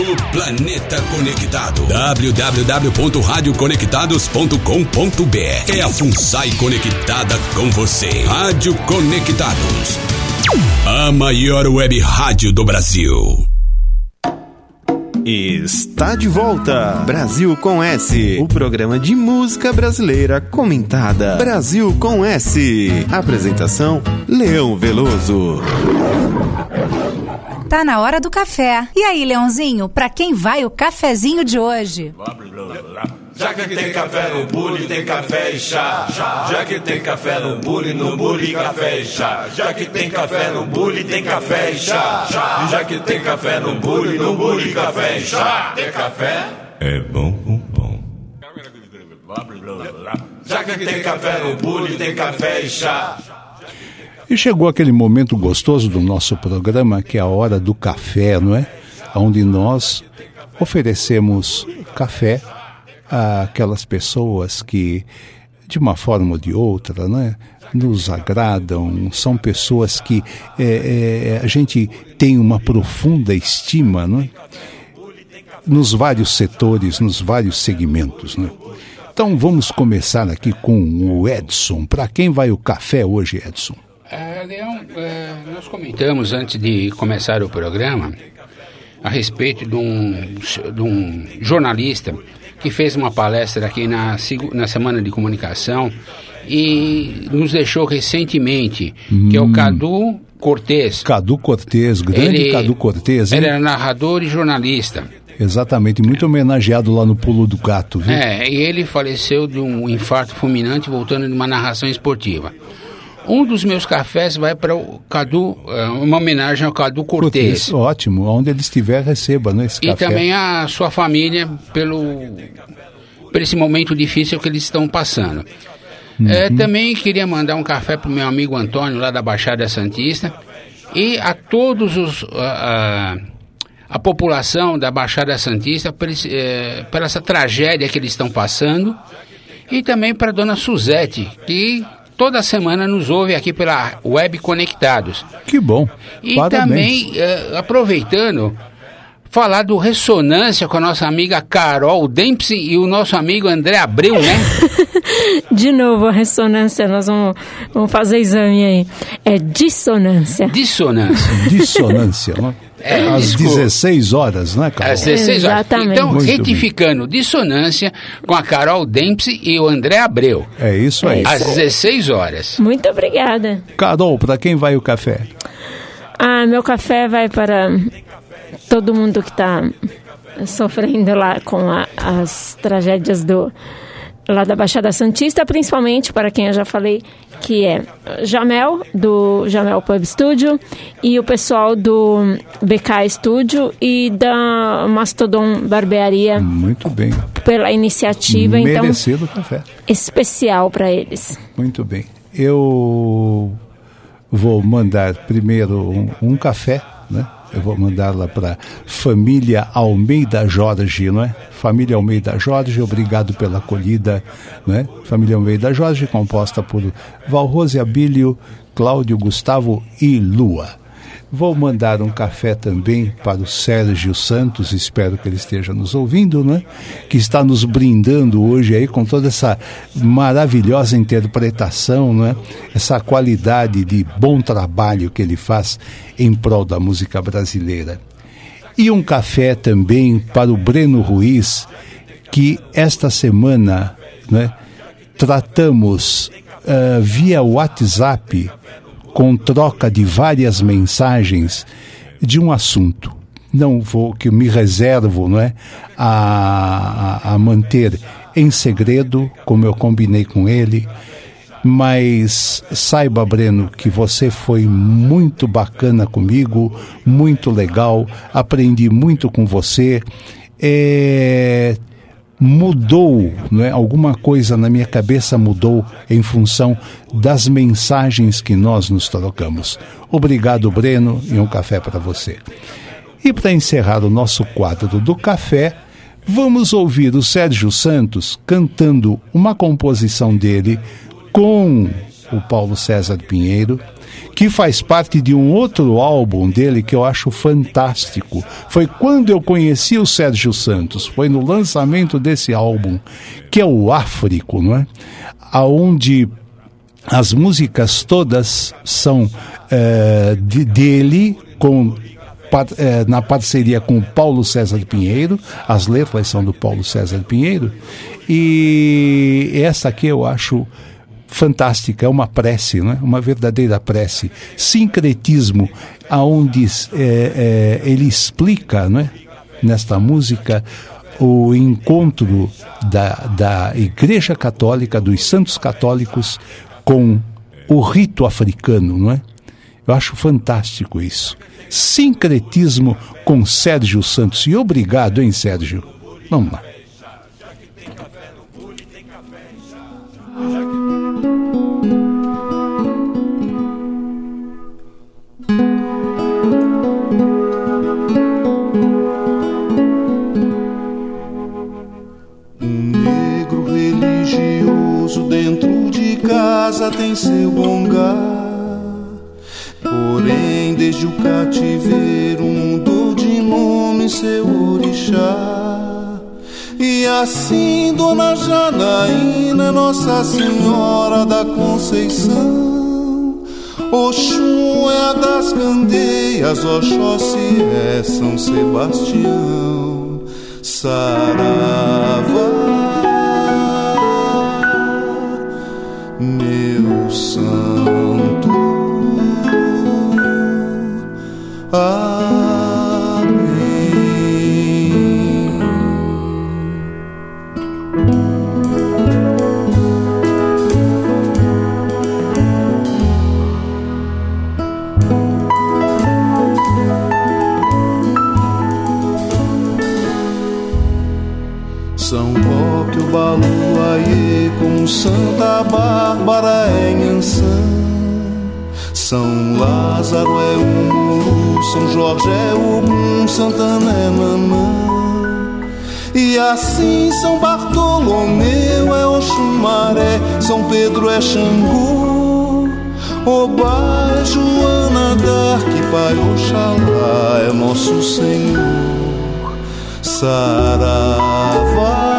O planeta conectado. www.radioconectados.com.br É a FUNSAI conectada com você. Rádio Conectados. A maior web rádio do Brasil. Está de volta. Brasil com S, o programa de música brasileira comentada. Brasil com S. Apresentação: Leão Veloso. Tá na hora do café. E aí, Leãozinho, pra quem vai o cafezinho de hoje? Já que tem café no bule, tem café e chá. Já que tem café no bule, no bule, café e chá. Já que tem café no bule, tem café e chá. Já que tem café no bule, no bule, café e chá. Tem café? É bom, bom, bom. Já que tem café no bule, tem café e chá. E chegou aquele momento gostoso do nosso programa, que é a hora do café, não é? Onde nós oferecemos café àquelas pessoas que, de uma forma ou de outra, né, nos agradam, são pessoas que é, é, a gente tem uma profunda estima, não é? nos vários setores, nos vários segmentos. Né? Então vamos começar aqui com o Edson. Para quem vai o café hoje, Edson? É, Leão, é, nós comentamos antes de começar o programa a respeito de um, de um jornalista que fez uma palestra aqui na, na Semana de Comunicação e nos deixou recentemente, hum. que é o Cadu Cortez. Cadu Cortez, grande ele, Cadu Cortez. Ele era narrador e jornalista. Exatamente, muito homenageado lá no Pulo do Gato, viu? É, e ele faleceu de um infarto fulminante voltando de uma narração esportiva. Um dos meus cafés vai para o Cadu, uma homenagem ao Cadu Cortez. Ótimo, onde ele estiver, receba né, esse e café. E também a sua família pelo, por esse momento difícil que eles estão passando. Uhum. É, também queria mandar um café para o meu amigo Antônio, lá da Baixada Santista, e a todos os. A, a população da Baixada Santista por, é, por essa tragédia que eles estão passando e também para a dona Suzete, que toda semana nos ouve aqui pela Web Conectados. Que bom. E Parabéns. também, uh, aproveitando, falar do Ressonância com a nossa amiga Carol Dempsey e o nosso amigo André Abreu, né? De novo a ressonância, nós vamos, vamos fazer exame aí. É dissonância. Dissonância. Dissonância, né? É, Às desculpa. 16 horas, né, Carol? Às 16 horas. Exatamente. Então, Muito retificando, bem. dissonância com a Carol Dempsey e o André Abreu. É isso aí. Às 16 horas. Muito obrigada. Carol, para quem vai o café? Ah, meu café vai para todo mundo que está sofrendo lá com a, as tragédias do lá da Baixada Santista, principalmente para quem eu já falei, que é Jamel, do Jamel Pub Studio, e o pessoal do BK Studio e da Mastodon Barbearia. Muito bem. Pela iniciativa, Merecido então. café. Especial para eles. Muito bem. Eu vou mandar primeiro um, um café, né? Eu vou mandar lá para família Almeida Jorge, não é? Família Almeida Jorge, obrigado pela acolhida, não é? Família Almeida Jorge, composta por Valrose Abílio, Cláudio, Gustavo e Lua. Vou mandar um café também para o Sérgio Santos, espero que ele esteja nos ouvindo, né? Que está nos brindando hoje aí com toda essa maravilhosa interpretação, né? Essa qualidade de bom trabalho que ele faz em prol da música brasileira. E um café também para o Breno Ruiz, que esta semana, né? Tratamos uh, via WhatsApp com troca de várias mensagens de um assunto. Não vou, que me reservo não é, a, a, manter em segredo, como eu combinei com ele, mas saiba, Breno, que você foi muito bacana comigo, muito legal, aprendi muito com você. É, mudou, não é? alguma coisa na minha cabeça mudou em função das mensagens que nós nos trocamos. Obrigado, Breno, e um café para você. E para encerrar o nosso quadro do café, vamos ouvir o Sérgio Santos cantando uma composição dele com o Paulo César Pinheiro que faz parte de um outro álbum dele que eu acho fantástico. Foi quando eu conheci o Sérgio Santos, foi no lançamento desse álbum, que é o Áfrico, não é? Aonde as músicas todas são é, de, dele com é, na parceria com o Paulo César Pinheiro, as letras são do Paulo César Pinheiro, e essa aqui eu acho fantástica, é uma prece, né? uma verdadeira prece. Sincretismo, aonde é, é, ele explica né? nesta música o encontro da, da Igreja Católica, dos santos católicos, com o rito africano, não é? Eu acho fantástico isso. Sincretismo com Sérgio Santos. E obrigado, hein, Sérgio? Vamos lá. Casa tem seu bongar. Porém, desde o cativeiro mudou de nome seu orixá. E assim, Dona Janaína, Nossa Senhora da Conceição. Oxum é a das candeias, Oxóssi é São Sebastião. Saravá. meu santo. Amém. São Roque, o Balu, Aie, com Santa Bárbara em Ançã. São Lázaro é o São Jorge é o Santana é Nanã. E assim São Bartolomeu é Oxumaré, São Pedro é Xangô. Oba é Joana Dark, Pai Oxalá é nosso Senhor. Saravá.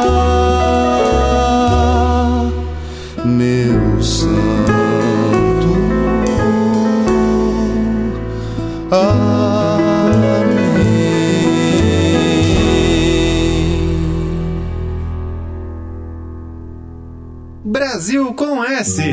meu santo. Amém. Brasil com S.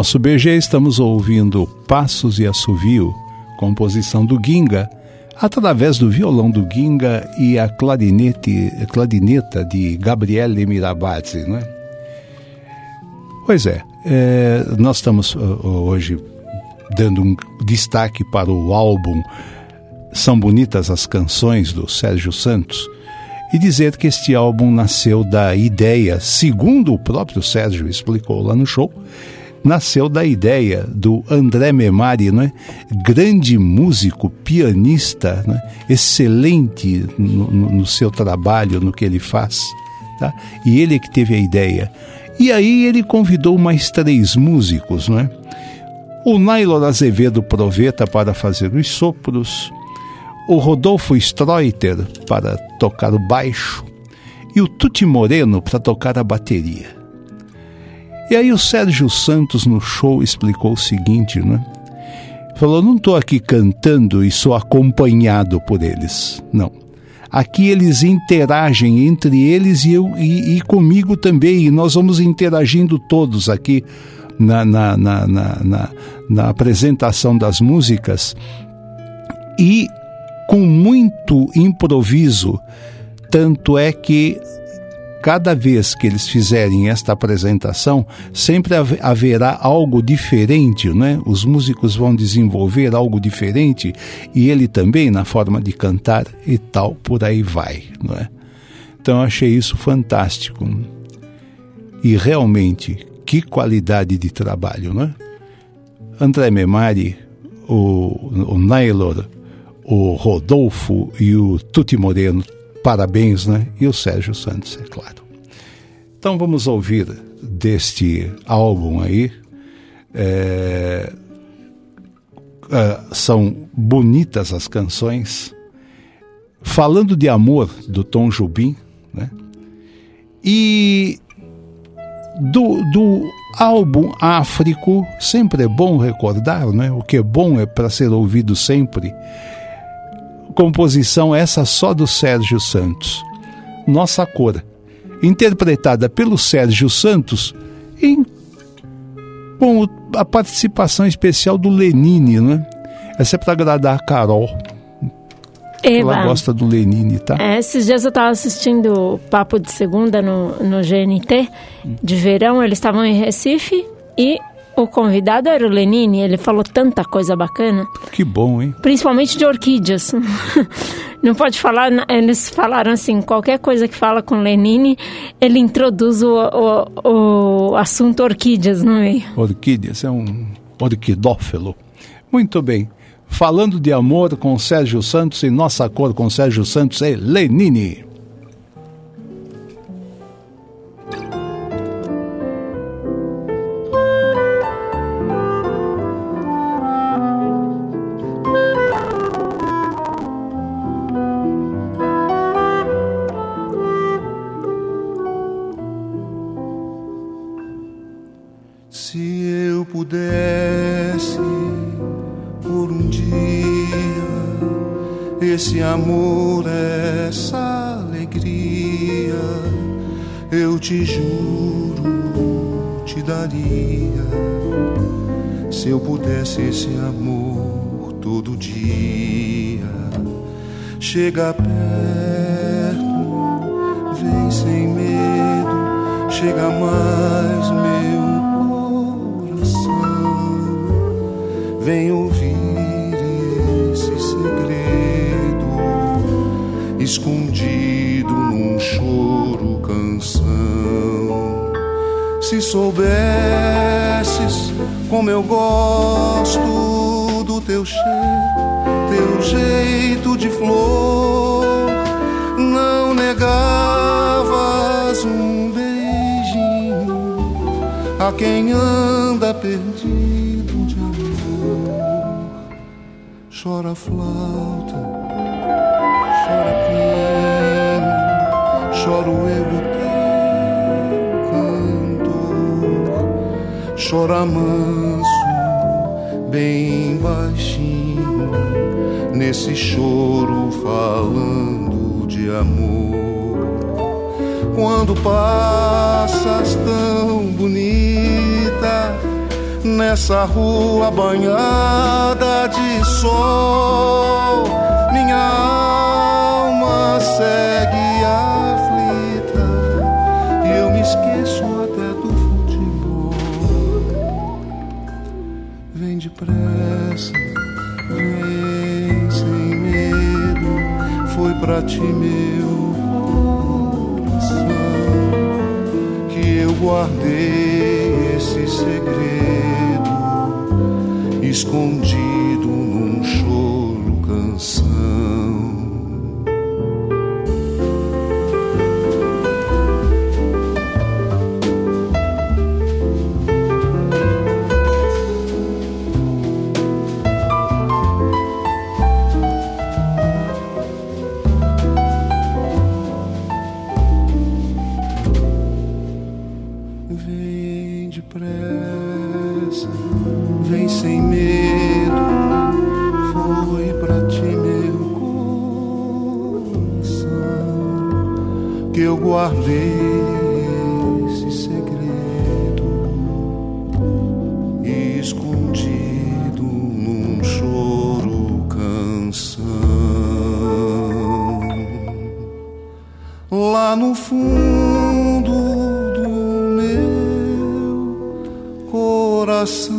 nosso BG estamos ouvindo Passos e Assovio, composição do Ginga, através do violão do Ginga e a clarinete, clarineta de Gabriele Mirabazzi, não é? Pois é, é nós estamos hoje dando um destaque para o álbum São Bonitas as Canções do Sérgio Santos e dizer que este álbum nasceu da ideia, segundo o próprio Sérgio explicou lá no show, nasceu da ideia do André Memari, né? grande músico, pianista, né? excelente no, no, seu trabalho, no que ele faz. Tá? E ele é que teve a ideia. E aí ele convidou mais três músicos, né? o Nailor Azevedo Proveta para fazer os sopros, o Rodolfo Streuter para tocar o baixo e o Tuti Moreno para tocar a bateria. E aí o Sérgio Santos no show explicou o seguinte, né? Falou: não estou aqui cantando e sou acompanhado por eles. Não. Aqui eles interagem entre eles e eu e, e comigo também. E nós vamos interagindo todos aqui na, na, na, na, na apresentação das músicas. E com muito improviso. Tanto é que cada vez que eles fizerem esta apresentação, sempre haverá algo diferente, né? Os músicos vão desenvolver algo diferente e ele também na forma de cantar e tal, por aí vai, não é? Então eu achei isso fantástico. E realmente, que qualidade de trabalho, não é? André Memari, o, o Nailor, o Rodolfo e o Tuti Moreno parabéns, né? E o Sérgio Santos, é claro. Então vamos ouvir deste álbum aí. É, é, são bonitas as canções. Falando de amor, do Tom Jobim, né? E do, do álbum Áfrico, sempre é bom recordar, né? O que é bom é para ser ouvido sempre composição essa só do Sérgio Santos. Nossa Cor, interpretada pelo Sérgio Santos em com a participação especial do Lenine, né? Essa é para agradar a Carol. Eba. Ela gosta do Lenine, tá? É, esses dias eu estava assistindo o Papo de Segunda no, no GNT, de verão, eles estavam em Recife e o convidado era o Lenine, ele falou tanta coisa bacana. Que bom, hein? Principalmente de orquídeas. Não pode falar, eles falaram assim, qualquer coisa que fala com Lenine, ele introduz o, o, o assunto orquídeas no meio. Orquídeas, é um orquidófilo. Muito bem. Falando de amor com Sérgio Santos e nossa cor com Sérgio Santos é Lenine. Daria se eu pudesse esse amor todo dia. Chega perto, vem sem medo, chega mais meu coração, vem ouvir esse segredo escondido num choro se soubesses como eu gosto do teu cheiro, teu jeito de flor, não negavas um beijinho a quem anda perdido de amor. Chora flauta, chora pino, choro eu chora manso, bem baixinho, nesse choro falando de amor. Quando passas tão bonita, nessa rua banhada de sol, minha alma segue ti meu coração que eu guardei esse segredo escondido Lá no fundo do meu coração.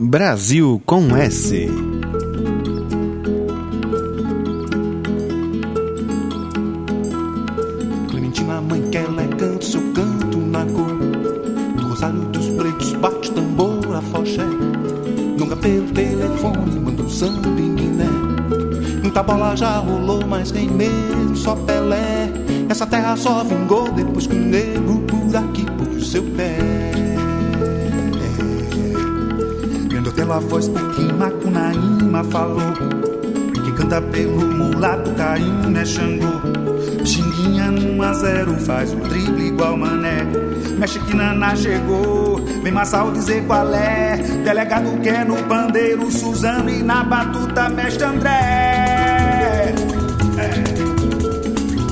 Brasil com S. telefone, manda um samba em Guiné Muita bola já rolou, mas quem mesmo só Pelé. Essa terra só vingou depois que o nego por aqui pôs seu pé. Vendo pela voz porque Macunaíma falou. Que canta pelo mulato Caim, né Xangô? Xinguinha num a zero faz o drible igual mané Mexe que Naná chegou, vem Massal dizer qual é. Delegado que é no pandeiro Suzano e na batuta mestre André. É.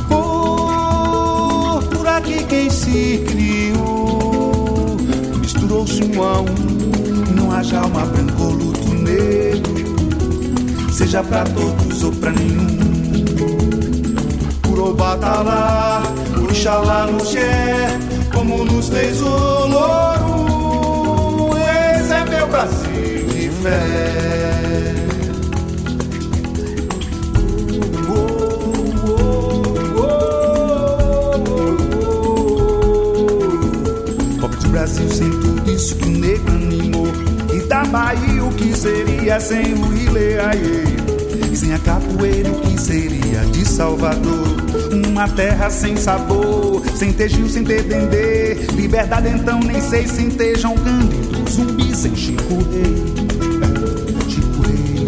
Por, aqui quem se criou. Misturou-se um a um. Não haja alma branco ou luto negro. Seja pra todos ou pra nenhum. Por batalá, o Ixalá nos quer Como nos fez o louro. Esse é meu Brasil de fé. Pobre do Brasil sem tudo isso que o negro animou. Bahia o que seria sem o Ileaie sem a capoeira o que seria de Salvador Uma terra sem sabor, sem Gil, sem ter Dendê Liberdade então nem sei sem ter João Cândido Zumbi sem Chico Rei. Chico Rei.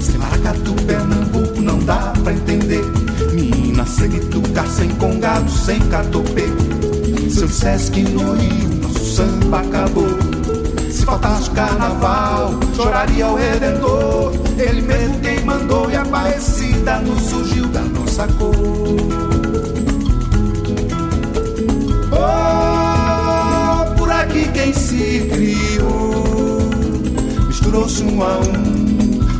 Sem maracatu, Pernambuco não dá pra entender. Minas, Seguituca, sem Congado, sem Catopê se eu dissesse que no Rio nosso samba acabou. Se faltasse o carnaval, choraria o Redentor. Ele mesmo quem mandou e a Nos surgiu da nossa cor. Oh, por aqui quem se criou. Misturou-se um a um.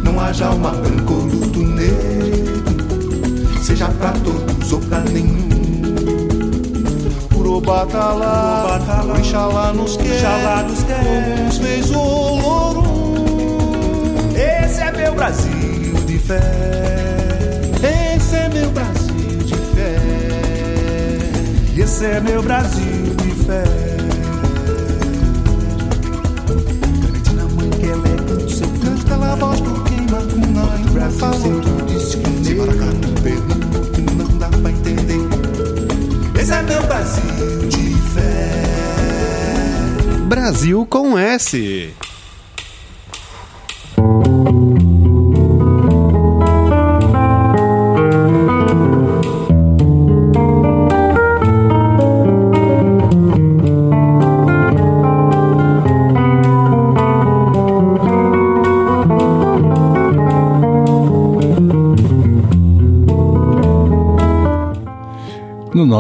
Não haja alma branco ou luto negro. Seja pra todos ou pra nenhum. Pro batalá, o Ixalá nos quer, nos quer. como nos fez o louro. Esse é meu Brasil de fé Esse é meu Brasil de fé Clementina, mãe que ela é canto, seu canto Cala a voz por quem Macunai Brasil falou. que negro Maracatu, Pernambuco, não dá pra entender. Esse é meu Brasil de fé Brasil com S.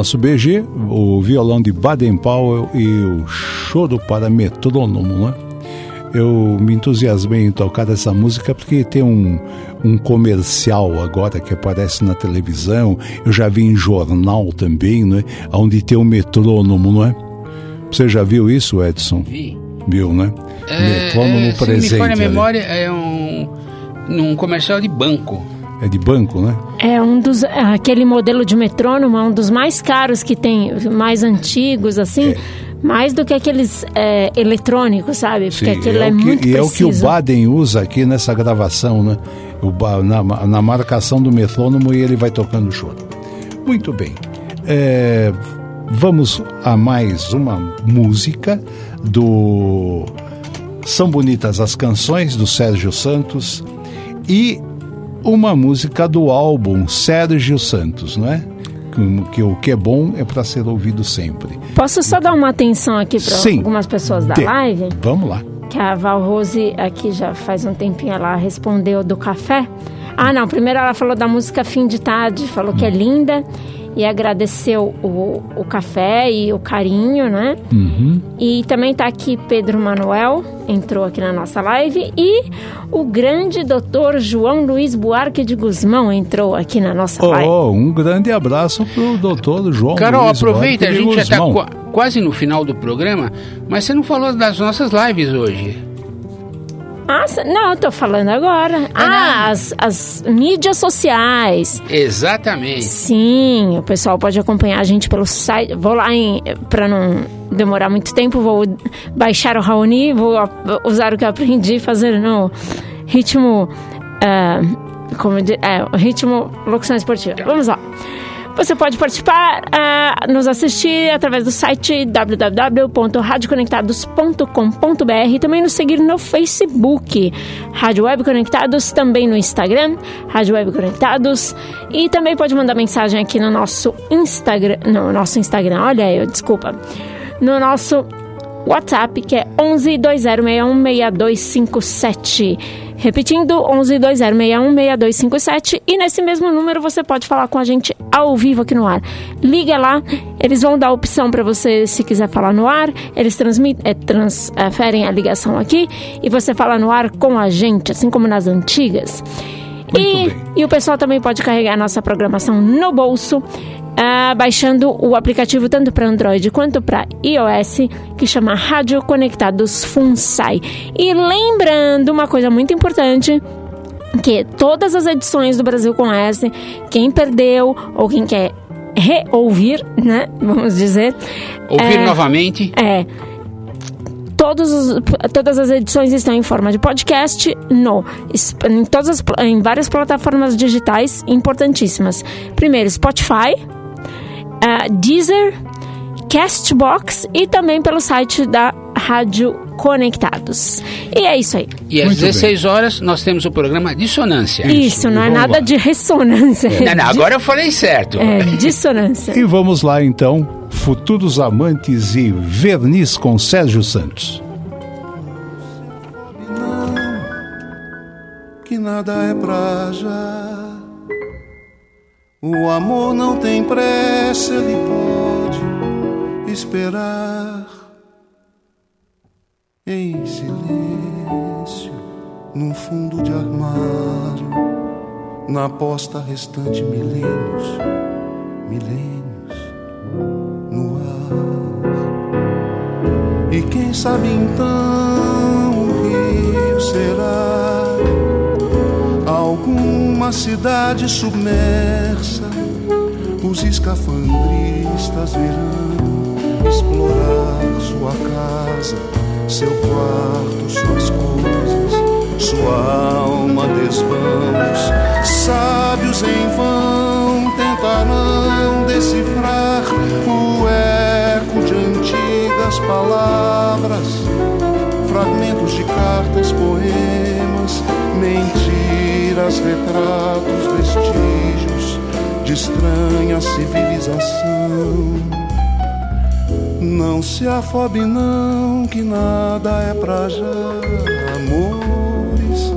nosso BG, o violão de Baden Powell e o choro para metrônomo, né? Eu me entusiasmei em tocar essa música porque tem um, um comercial agora que aparece na televisão, eu já vi em jornal também, né? Onde tem um metrônomo, não é? Você já viu isso, Edson? Vi. Viu, né? É, metrônomo é, presente. Se me falha a memória, é um, um comercial de banco. É de banco, né? É um dos. Aquele modelo de metrônomo é um dos mais caros que tem, mais antigos, assim. É. Mais do que aqueles é, eletrônicos, sabe? Porque Sim, aquele é, é que, muito E preciso. é o que o Baden usa aqui nessa gravação, né? O, na, na marcação do metrônomo e ele vai tocando o choro. Muito bem. É, vamos a mais uma música do São Bonitas as Canções, do Sérgio Santos. E uma música do álbum Sérgio Santos, não é? Que o que é bom é para ser ouvido sempre. Posso só dar uma atenção aqui para algumas pessoas da live? Vamos lá. Que a Val Rose aqui já faz um tempinho ela respondeu do café. Ah, não, primeiro ela falou da música Fim de Tarde, falou que é linda e agradeceu o, o café e o carinho, né? Uhum. E também está aqui Pedro Manuel, entrou aqui na nossa live, e o grande doutor João Luiz Buarque de Guzmão entrou aqui na nossa oh, live. Um grande abraço pro doutor João Carol, Luiz aproveita, Buarque a gente já está qu quase no final do programa, mas você não falou das nossas lives hoje. Ah, não, eu tô falando agora. Ah, as, as mídias sociais. Exatamente. Sim, o pessoal pode acompanhar a gente pelo site. Vou lá em. Pra não demorar muito tempo, vou baixar o Raoni, vou usar o que eu aprendi fazer no ritmo. Uh, como é, ritmo locução esportiva. Vamos lá. Você pode participar, uh, nos assistir através do site www.radioconectados.com.br e também nos seguir no Facebook, Rádio Web Conectados, também no Instagram, Rádio Web Conectados e também pode mandar mensagem aqui no nosso Instagram, no nosso Instagram, olha eu, desculpa, no nosso WhatsApp que é 11 2061 6257. Repetindo, 11 2061 6257. E nesse mesmo número você pode falar com a gente ao vivo aqui no ar. Liga lá, eles vão dar a opção para você se quiser falar no ar. Eles transmitem, é, transferem a ligação aqui e você fala no ar com a gente, assim como nas antigas. E, e, o pessoal também pode carregar a nossa programação no bolso uh, baixando o aplicativo tanto para Android quanto para iOS, que chama Rádio Conectados Funsai. E lembrando uma coisa muito importante que todas as edições do Brasil com S, quem perdeu ou quem quer reouvir, né, vamos dizer, ouvir é, novamente, é os, todas as edições estão em forma de podcast no, em, todas as, em várias plataformas digitais importantíssimas. Primeiro, Spotify, uh, Deezer, Castbox e também pelo site da Rádio Conectados. E é isso aí. E às Muito 16 bem. horas nós temos o programa Dissonância. Isso, isso não é nada lá. de ressonância. É. Não, não, agora eu falei certo. É, dissonância. e vamos lá então, Futuros Amantes e Verniz com Sérgio Santos. que nada é pra já o amor não tem pressa, ele pode esperar em silêncio, num fundo de armário, na posta restante milênios, milênios no ar. E quem sabe então o rio será alguma cidade submersa, os escafandristas virão explorar sua casa, seu quarto, suas coisas, sua alma desvãos. Sábios em vão tentarão decifrar o eco de antigas palavras, retratos, vestígios de estranha civilização. Não se afobe não, que nada é pra já. Amores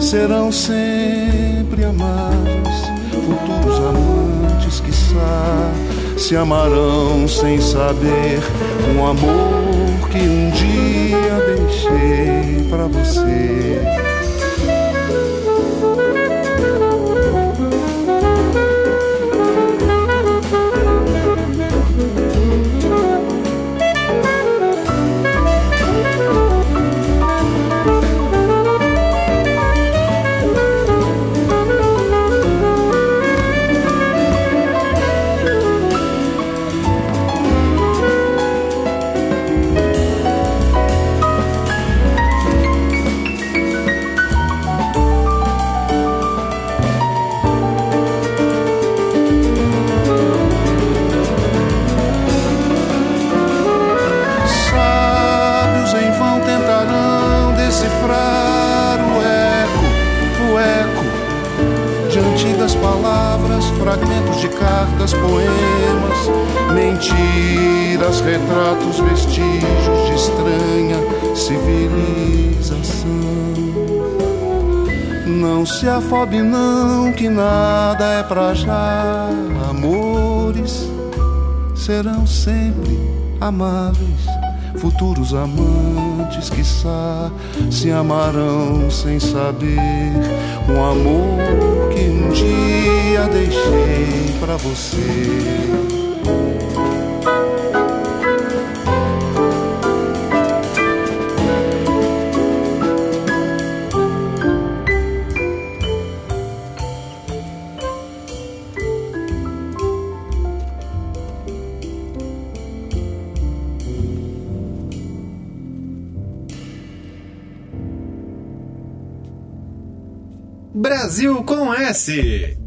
serão sempre amados, futuros amantes, quiçá, se amarão sem saber um amor que um dia deixei para você. Cartas, poemas, mentiras, retratos, vestígios de estranha civilização. Não se afobe não, que nada é pra já. Amores serão sempre amáveis, futuros amantes, quiçá, se amarão sem saber um amor que um dia deixei para você. Brasil com S.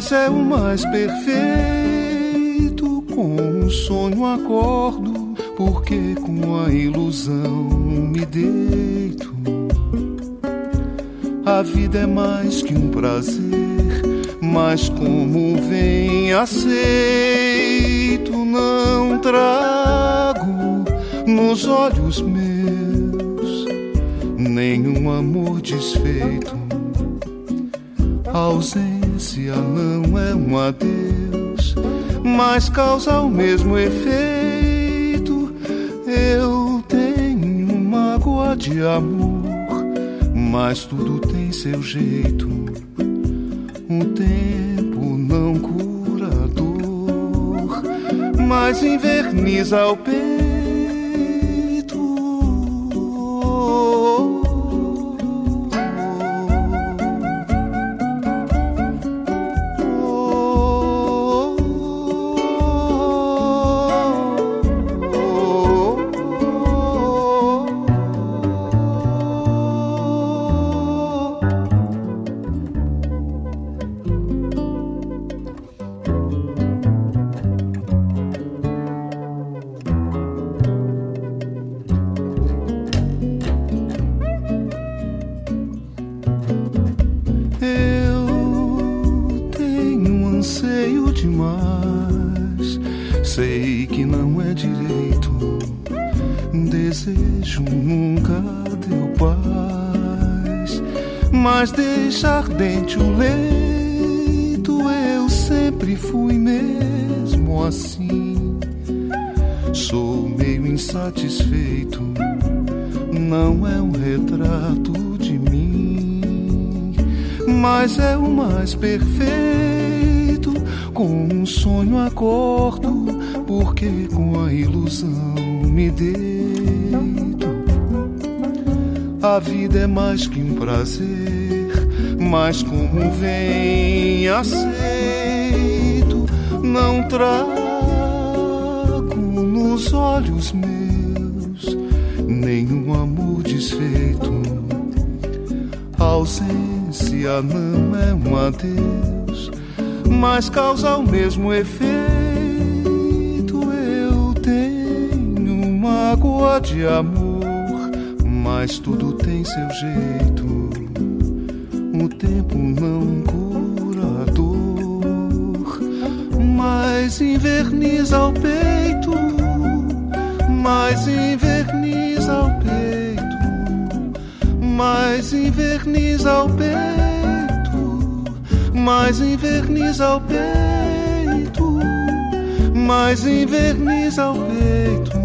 mas é o mais perfeito. Com um sonho acordo, porque com a ilusão me deito. A vida é mais que um prazer, mas como vem aceito, não trago nos olhos meus nenhum amor desfeito, ausente é um adeus, mas causa o mesmo efeito. Eu tenho mágoa de amor, mas tudo tem seu jeito. O tempo não cura a dor, mas inverniza o peito perfeito. Com um sonho acordo, porque com a ilusão me deito. A vida é mais que um prazer, mas como vem aceito, não trago nos olhos meus nenhum amor desfeito. A ausência não é um adeus, mas causa o mesmo efeito. Eu tenho mágoa de amor, mas tudo tem seu jeito. O tempo não cura a dor, mas inverniza o peito, mas inverniza o peito, mas inverniza o peito, mais inverniza o peito, mais inverniza o peito,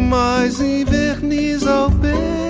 mais inverniza o peito.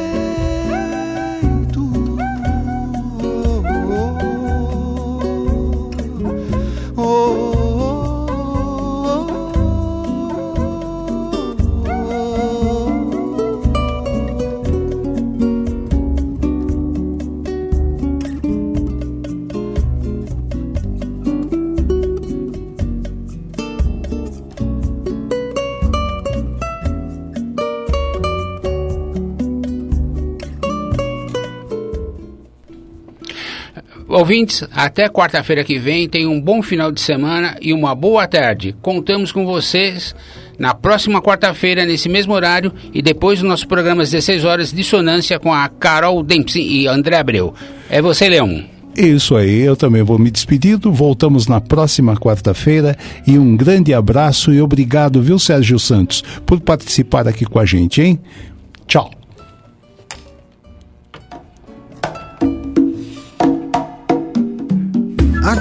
Ouvintes, até quarta-feira que vem, tenham um bom final de semana e uma boa tarde. Contamos com vocês na próxima quarta-feira, nesse mesmo horário, e depois do nosso programa às 16 horas, Dissonância com a Carol Dempsey e André Abreu. É você, Leão. Isso aí, eu também vou me despedindo. Voltamos na próxima quarta-feira e um grande abraço e obrigado, viu, Sérgio Santos, por participar aqui com a gente, hein? Tchau.